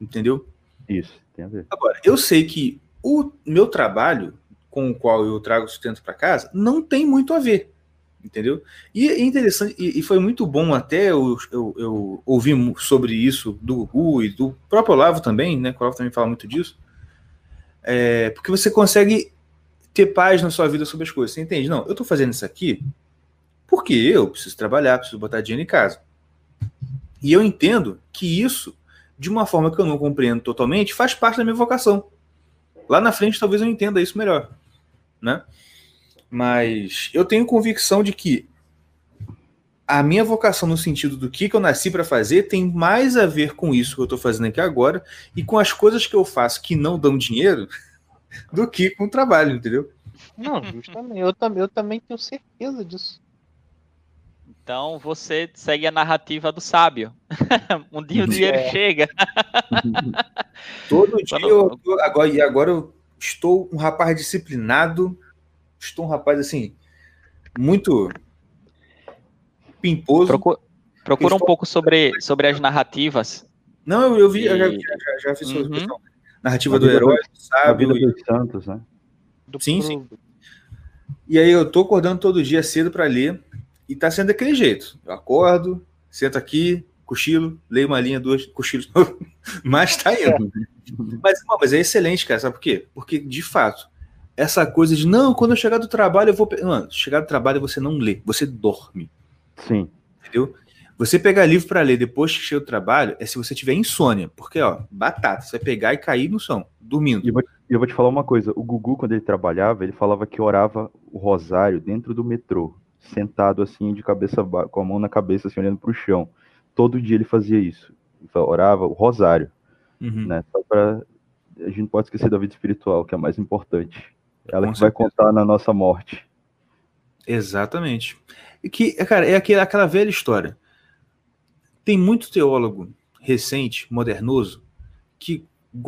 Entendeu? Isso, tem a ver. Agora, eu sei que o meu trabalho com o qual eu trago sustento para casa não tem muito a ver. Entendeu? E é interessante, e, e foi muito bom até eu, eu, eu ouvir sobre isso do Gugu e do próprio Olavo também, né? O Olavo também fala muito disso. É, porque você consegue ter paz na sua vida sobre as coisas. Você entende? Não, eu estou fazendo isso aqui porque eu preciso trabalhar, preciso botar dinheiro em casa. E eu entendo que isso, de uma forma que eu não compreendo totalmente, faz parte da minha vocação. Lá na frente, talvez eu entenda isso melhor, né? Mas eu tenho convicção de que a minha vocação no sentido do que, que eu nasci para fazer tem mais a ver com isso que eu estou fazendo aqui agora e com as coisas que eu faço que não dão dinheiro do que com o trabalho, entendeu? Não, justamente. Eu, tam- eu também tenho certeza disso. Então você segue a narrativa do sábio. um dia o dinheiro É. chega. Todo dia eu tô- agora e agora eu estou um rapaz disciplinado, estou um rapaz assim muito pimposo. Procu- Procura um pouco sobre, sobre as narrativas. Não, eu, eu vi, eu já, E- já, já fiz Uhum. questão. Narrativa do herói, do A vida sábio. dos santos, né? Do Sim, pro- sim. E aí eu tô acordando todo dia cedo para ler e tá sendo daquele jeito. Eu acordo, sento aqui, cochilo, leio uma linha, duas, cochilo, mas tá indo. Mas, não, mas é excelente, cara, sabe por quê? Porque, de fato, essa coisa de, não, quando eu chegar do trabalho eu vou... pe-" Mano, chegar do trabalho você não lê, você dorme, Sim. entendeu? Você pegar livro para ler depois que chega do trabalho é se você tiver insônia, porque, ó, batata, você vai pegar e cair no som, dormindo. E eu, vou, eu vou te falar uma coisa: o Gugu, quando ele trabalhava, ele falava que orava o rosário dentro do metrô, sentado assim, de cabeça com a mão na cabeça, assim, olhando pro chão. Todo dia ele fazia isso. Ele orava o rosário, Uhum. né? Só pra. A gente não pode esquecer da vida espiritual, que é a mais importante. Ela Com que vai certeza. contar na nossa morte. Exatamente. E que, cara, é aquela velha história. Tem muito teólogo recente, modernoso, que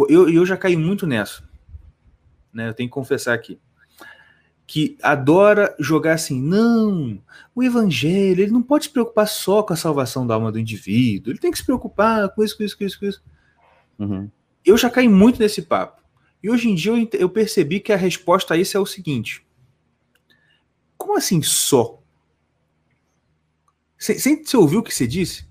eu, eu já caí muito nessa. Né? Eu tenho que confessar aqui. Que adora jogar assim, não, o evangelho, ele não pode se preocupar só com a salvação da alma do indivíduo, ele tem que se preocupar com isso, com isso, com isso, com isso. Uhum. Eu já caí muito nesse papo. E hoje em dia eu, eu percebi que a resposta a isso é o seguinte: como assim só? Você ouviu o que você disse?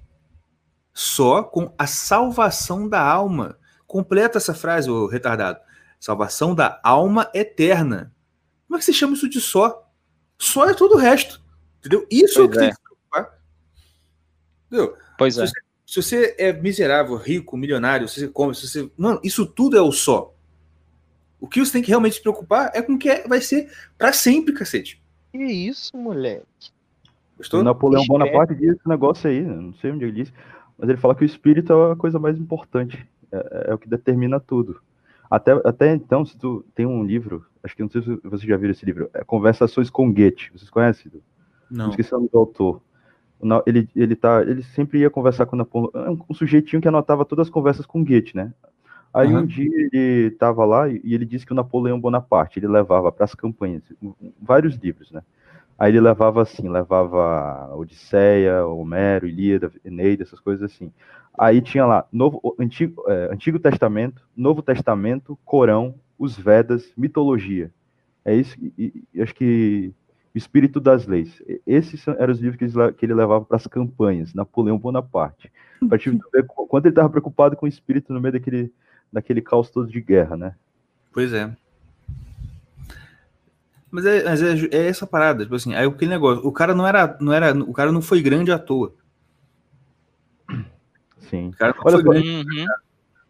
Só com a salvação da alma. Completa essa frase, ô retardado. Salvação da alma eterna. Como é que você chama isso de só? Só é todo o resto. Entendeu? Isso é o Pois que tem é. que se preocupar. Entendeu? Pois é. Se se você é miserável, rico, milionário, se você come, se você. Mano, isso tudo é o só. O que você tem que realmente se preocupar é com o que é- vai ser pra sempre, cacete. Que isso, moleque? Gostou? O Napoleão. Bonaparte diz esse negócio aí, né? não sei onde ele disse, mas ele fala que o espírito é a coisa mais importante, é, é o que determina tudo. Até, até então, se tu tem um livro, acho que não sei se vocês já viram esse livro, é Conversações com Goethe, vocês conhecem? Não. Esqueci o nome do autor. Ele, ele, tá, ele sempre ia conversar com o Napoleão, é um, sujeitinho que anotava todas as conversas com Goethe, né? Aí Aham. um dia ele estava lá e e ele disse que o Napoleão Bonaparte, ele levava para as campanhas, vários livros, né? Aí ele levava assim, levava Odisseia, Homero, Ilíada, Eneida, essas coisas assim. Aí tinha lá Novo, o Antigo, é, Antigo Testamento, Novo Testamento, Corão, os Vedas, mitologia. É isso, e, e- acho que o Espírito das Leis. Esses eram os livros que ele, le- que ele levava para as campanhas, Napoleão Bonaparte. Para ver qu- quanto ele estava preocupado com o espírito no meio daquele, daquele caos todo de guerra, né? Pois é. Mas é, mas é, é essa parada, tipo assim, aí aquele negócio, o cara não era, não era, o cara não foi grande à toa. Sim. O cara não Olha foi grande. Uhum.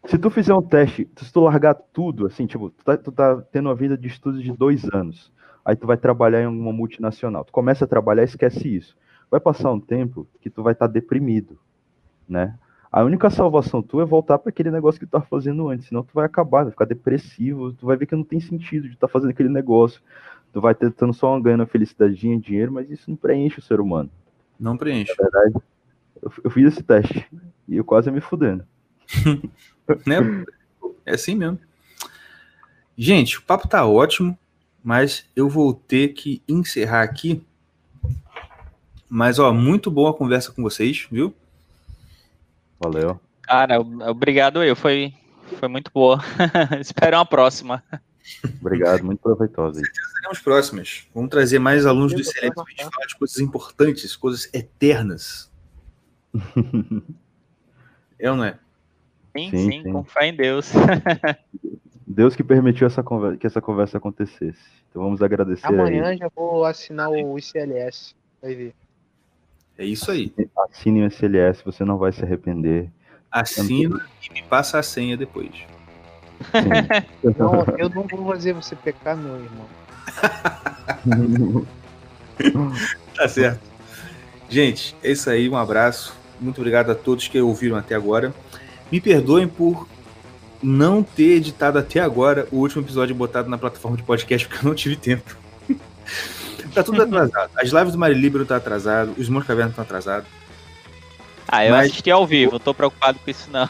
Se tu fizer um teste, se tu largar tudo, assim, tipo, tu tá, tu tá tendo uma vida de estudos de dois anos, aí tu vai trabalhar em alguma multinacional. Tu começa a trabalhar, esquece isso. Vai passar um tempo que tu vai estar deprimido, né? A única salvação tua é voltar para aquele negócio que tu tava fazendo antes, senão tu vai acabar, vai ficar depressivo, tu vai ver que não tem sentido de estar fazendo aquele negócio. Tu vai tentando só ganhando felicidade, dinheiro, mas isso não preenche o ser humano. Não preenche. Na verdade, eu, eu fiz esse teste e eu quase me fudendo. né? É assim mesmo. Gente, o papo tá ótimo, mas eu vou ter que encerrar aqui. Mas, ó, muito boa a conversa com vocês, viu? Valeu. Cara, obrigado eu. Foi, foi muito boa. Espero uma próxima. Obrigado, muito proveitoso aí. Seremos próximas. Vamos trazer mais alunos do Eu Excelente vou pra gente falar de coisas importantes, coisas eternas. não é? Sim, Sim, sim, sim. com fé em Deus. Deus que permitiu essa conversa, que essa conversa acontecesse. Então vamos agradecer Amanhã já vou assinar o ICLS. Vai ver. É isso aí. aí. Assine o SLS, você não vai se arrepender. Assina e me passa a senha depois. Não, eu não vou fazer você pecar, meu irmão. Tá certo. Gente, é isso aí. Um abraço. Muito obrigado a todos que ouviram até agora. Me perdoem por não ter editado até agora o último episódio botado na plataforma de podcast, porque eu não tive tempo. tá tudo atrasado. As lives do Mari Libero tá atrasado, os Irmãos Caverna estão atrasados. Ah, eu Mas- assisti ao vivo, não tô preocupado com isso não.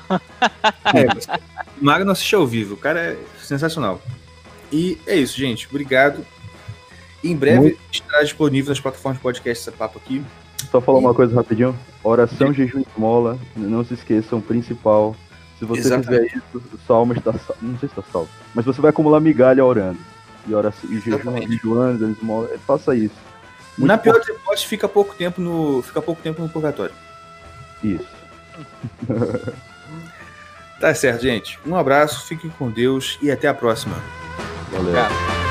É, o Mago não assistiu ao vivo, o cara é sensacional. E é isso, gente. Obrigado. Em breve Muito- estará disponível nas plataformas de podcast esse papo aqui. Só falar uma coisa rapidinho. Oração, jejum e esmola. Não se esqueçam, principal. Se você Exatamente. fizer isso, sua alma está salva. Não sei se está salva. Mas você vai acumular migalha orando. E, oração, e jejum, jejuando, esmola. Faça isso. Muito Na pior das hipóteses, fica pouco tempo no. Fica pouco tempo no purgatório. Isso. Tá certo, gente. Um abraço, fiquem com Deus e até a próxima. Valeu.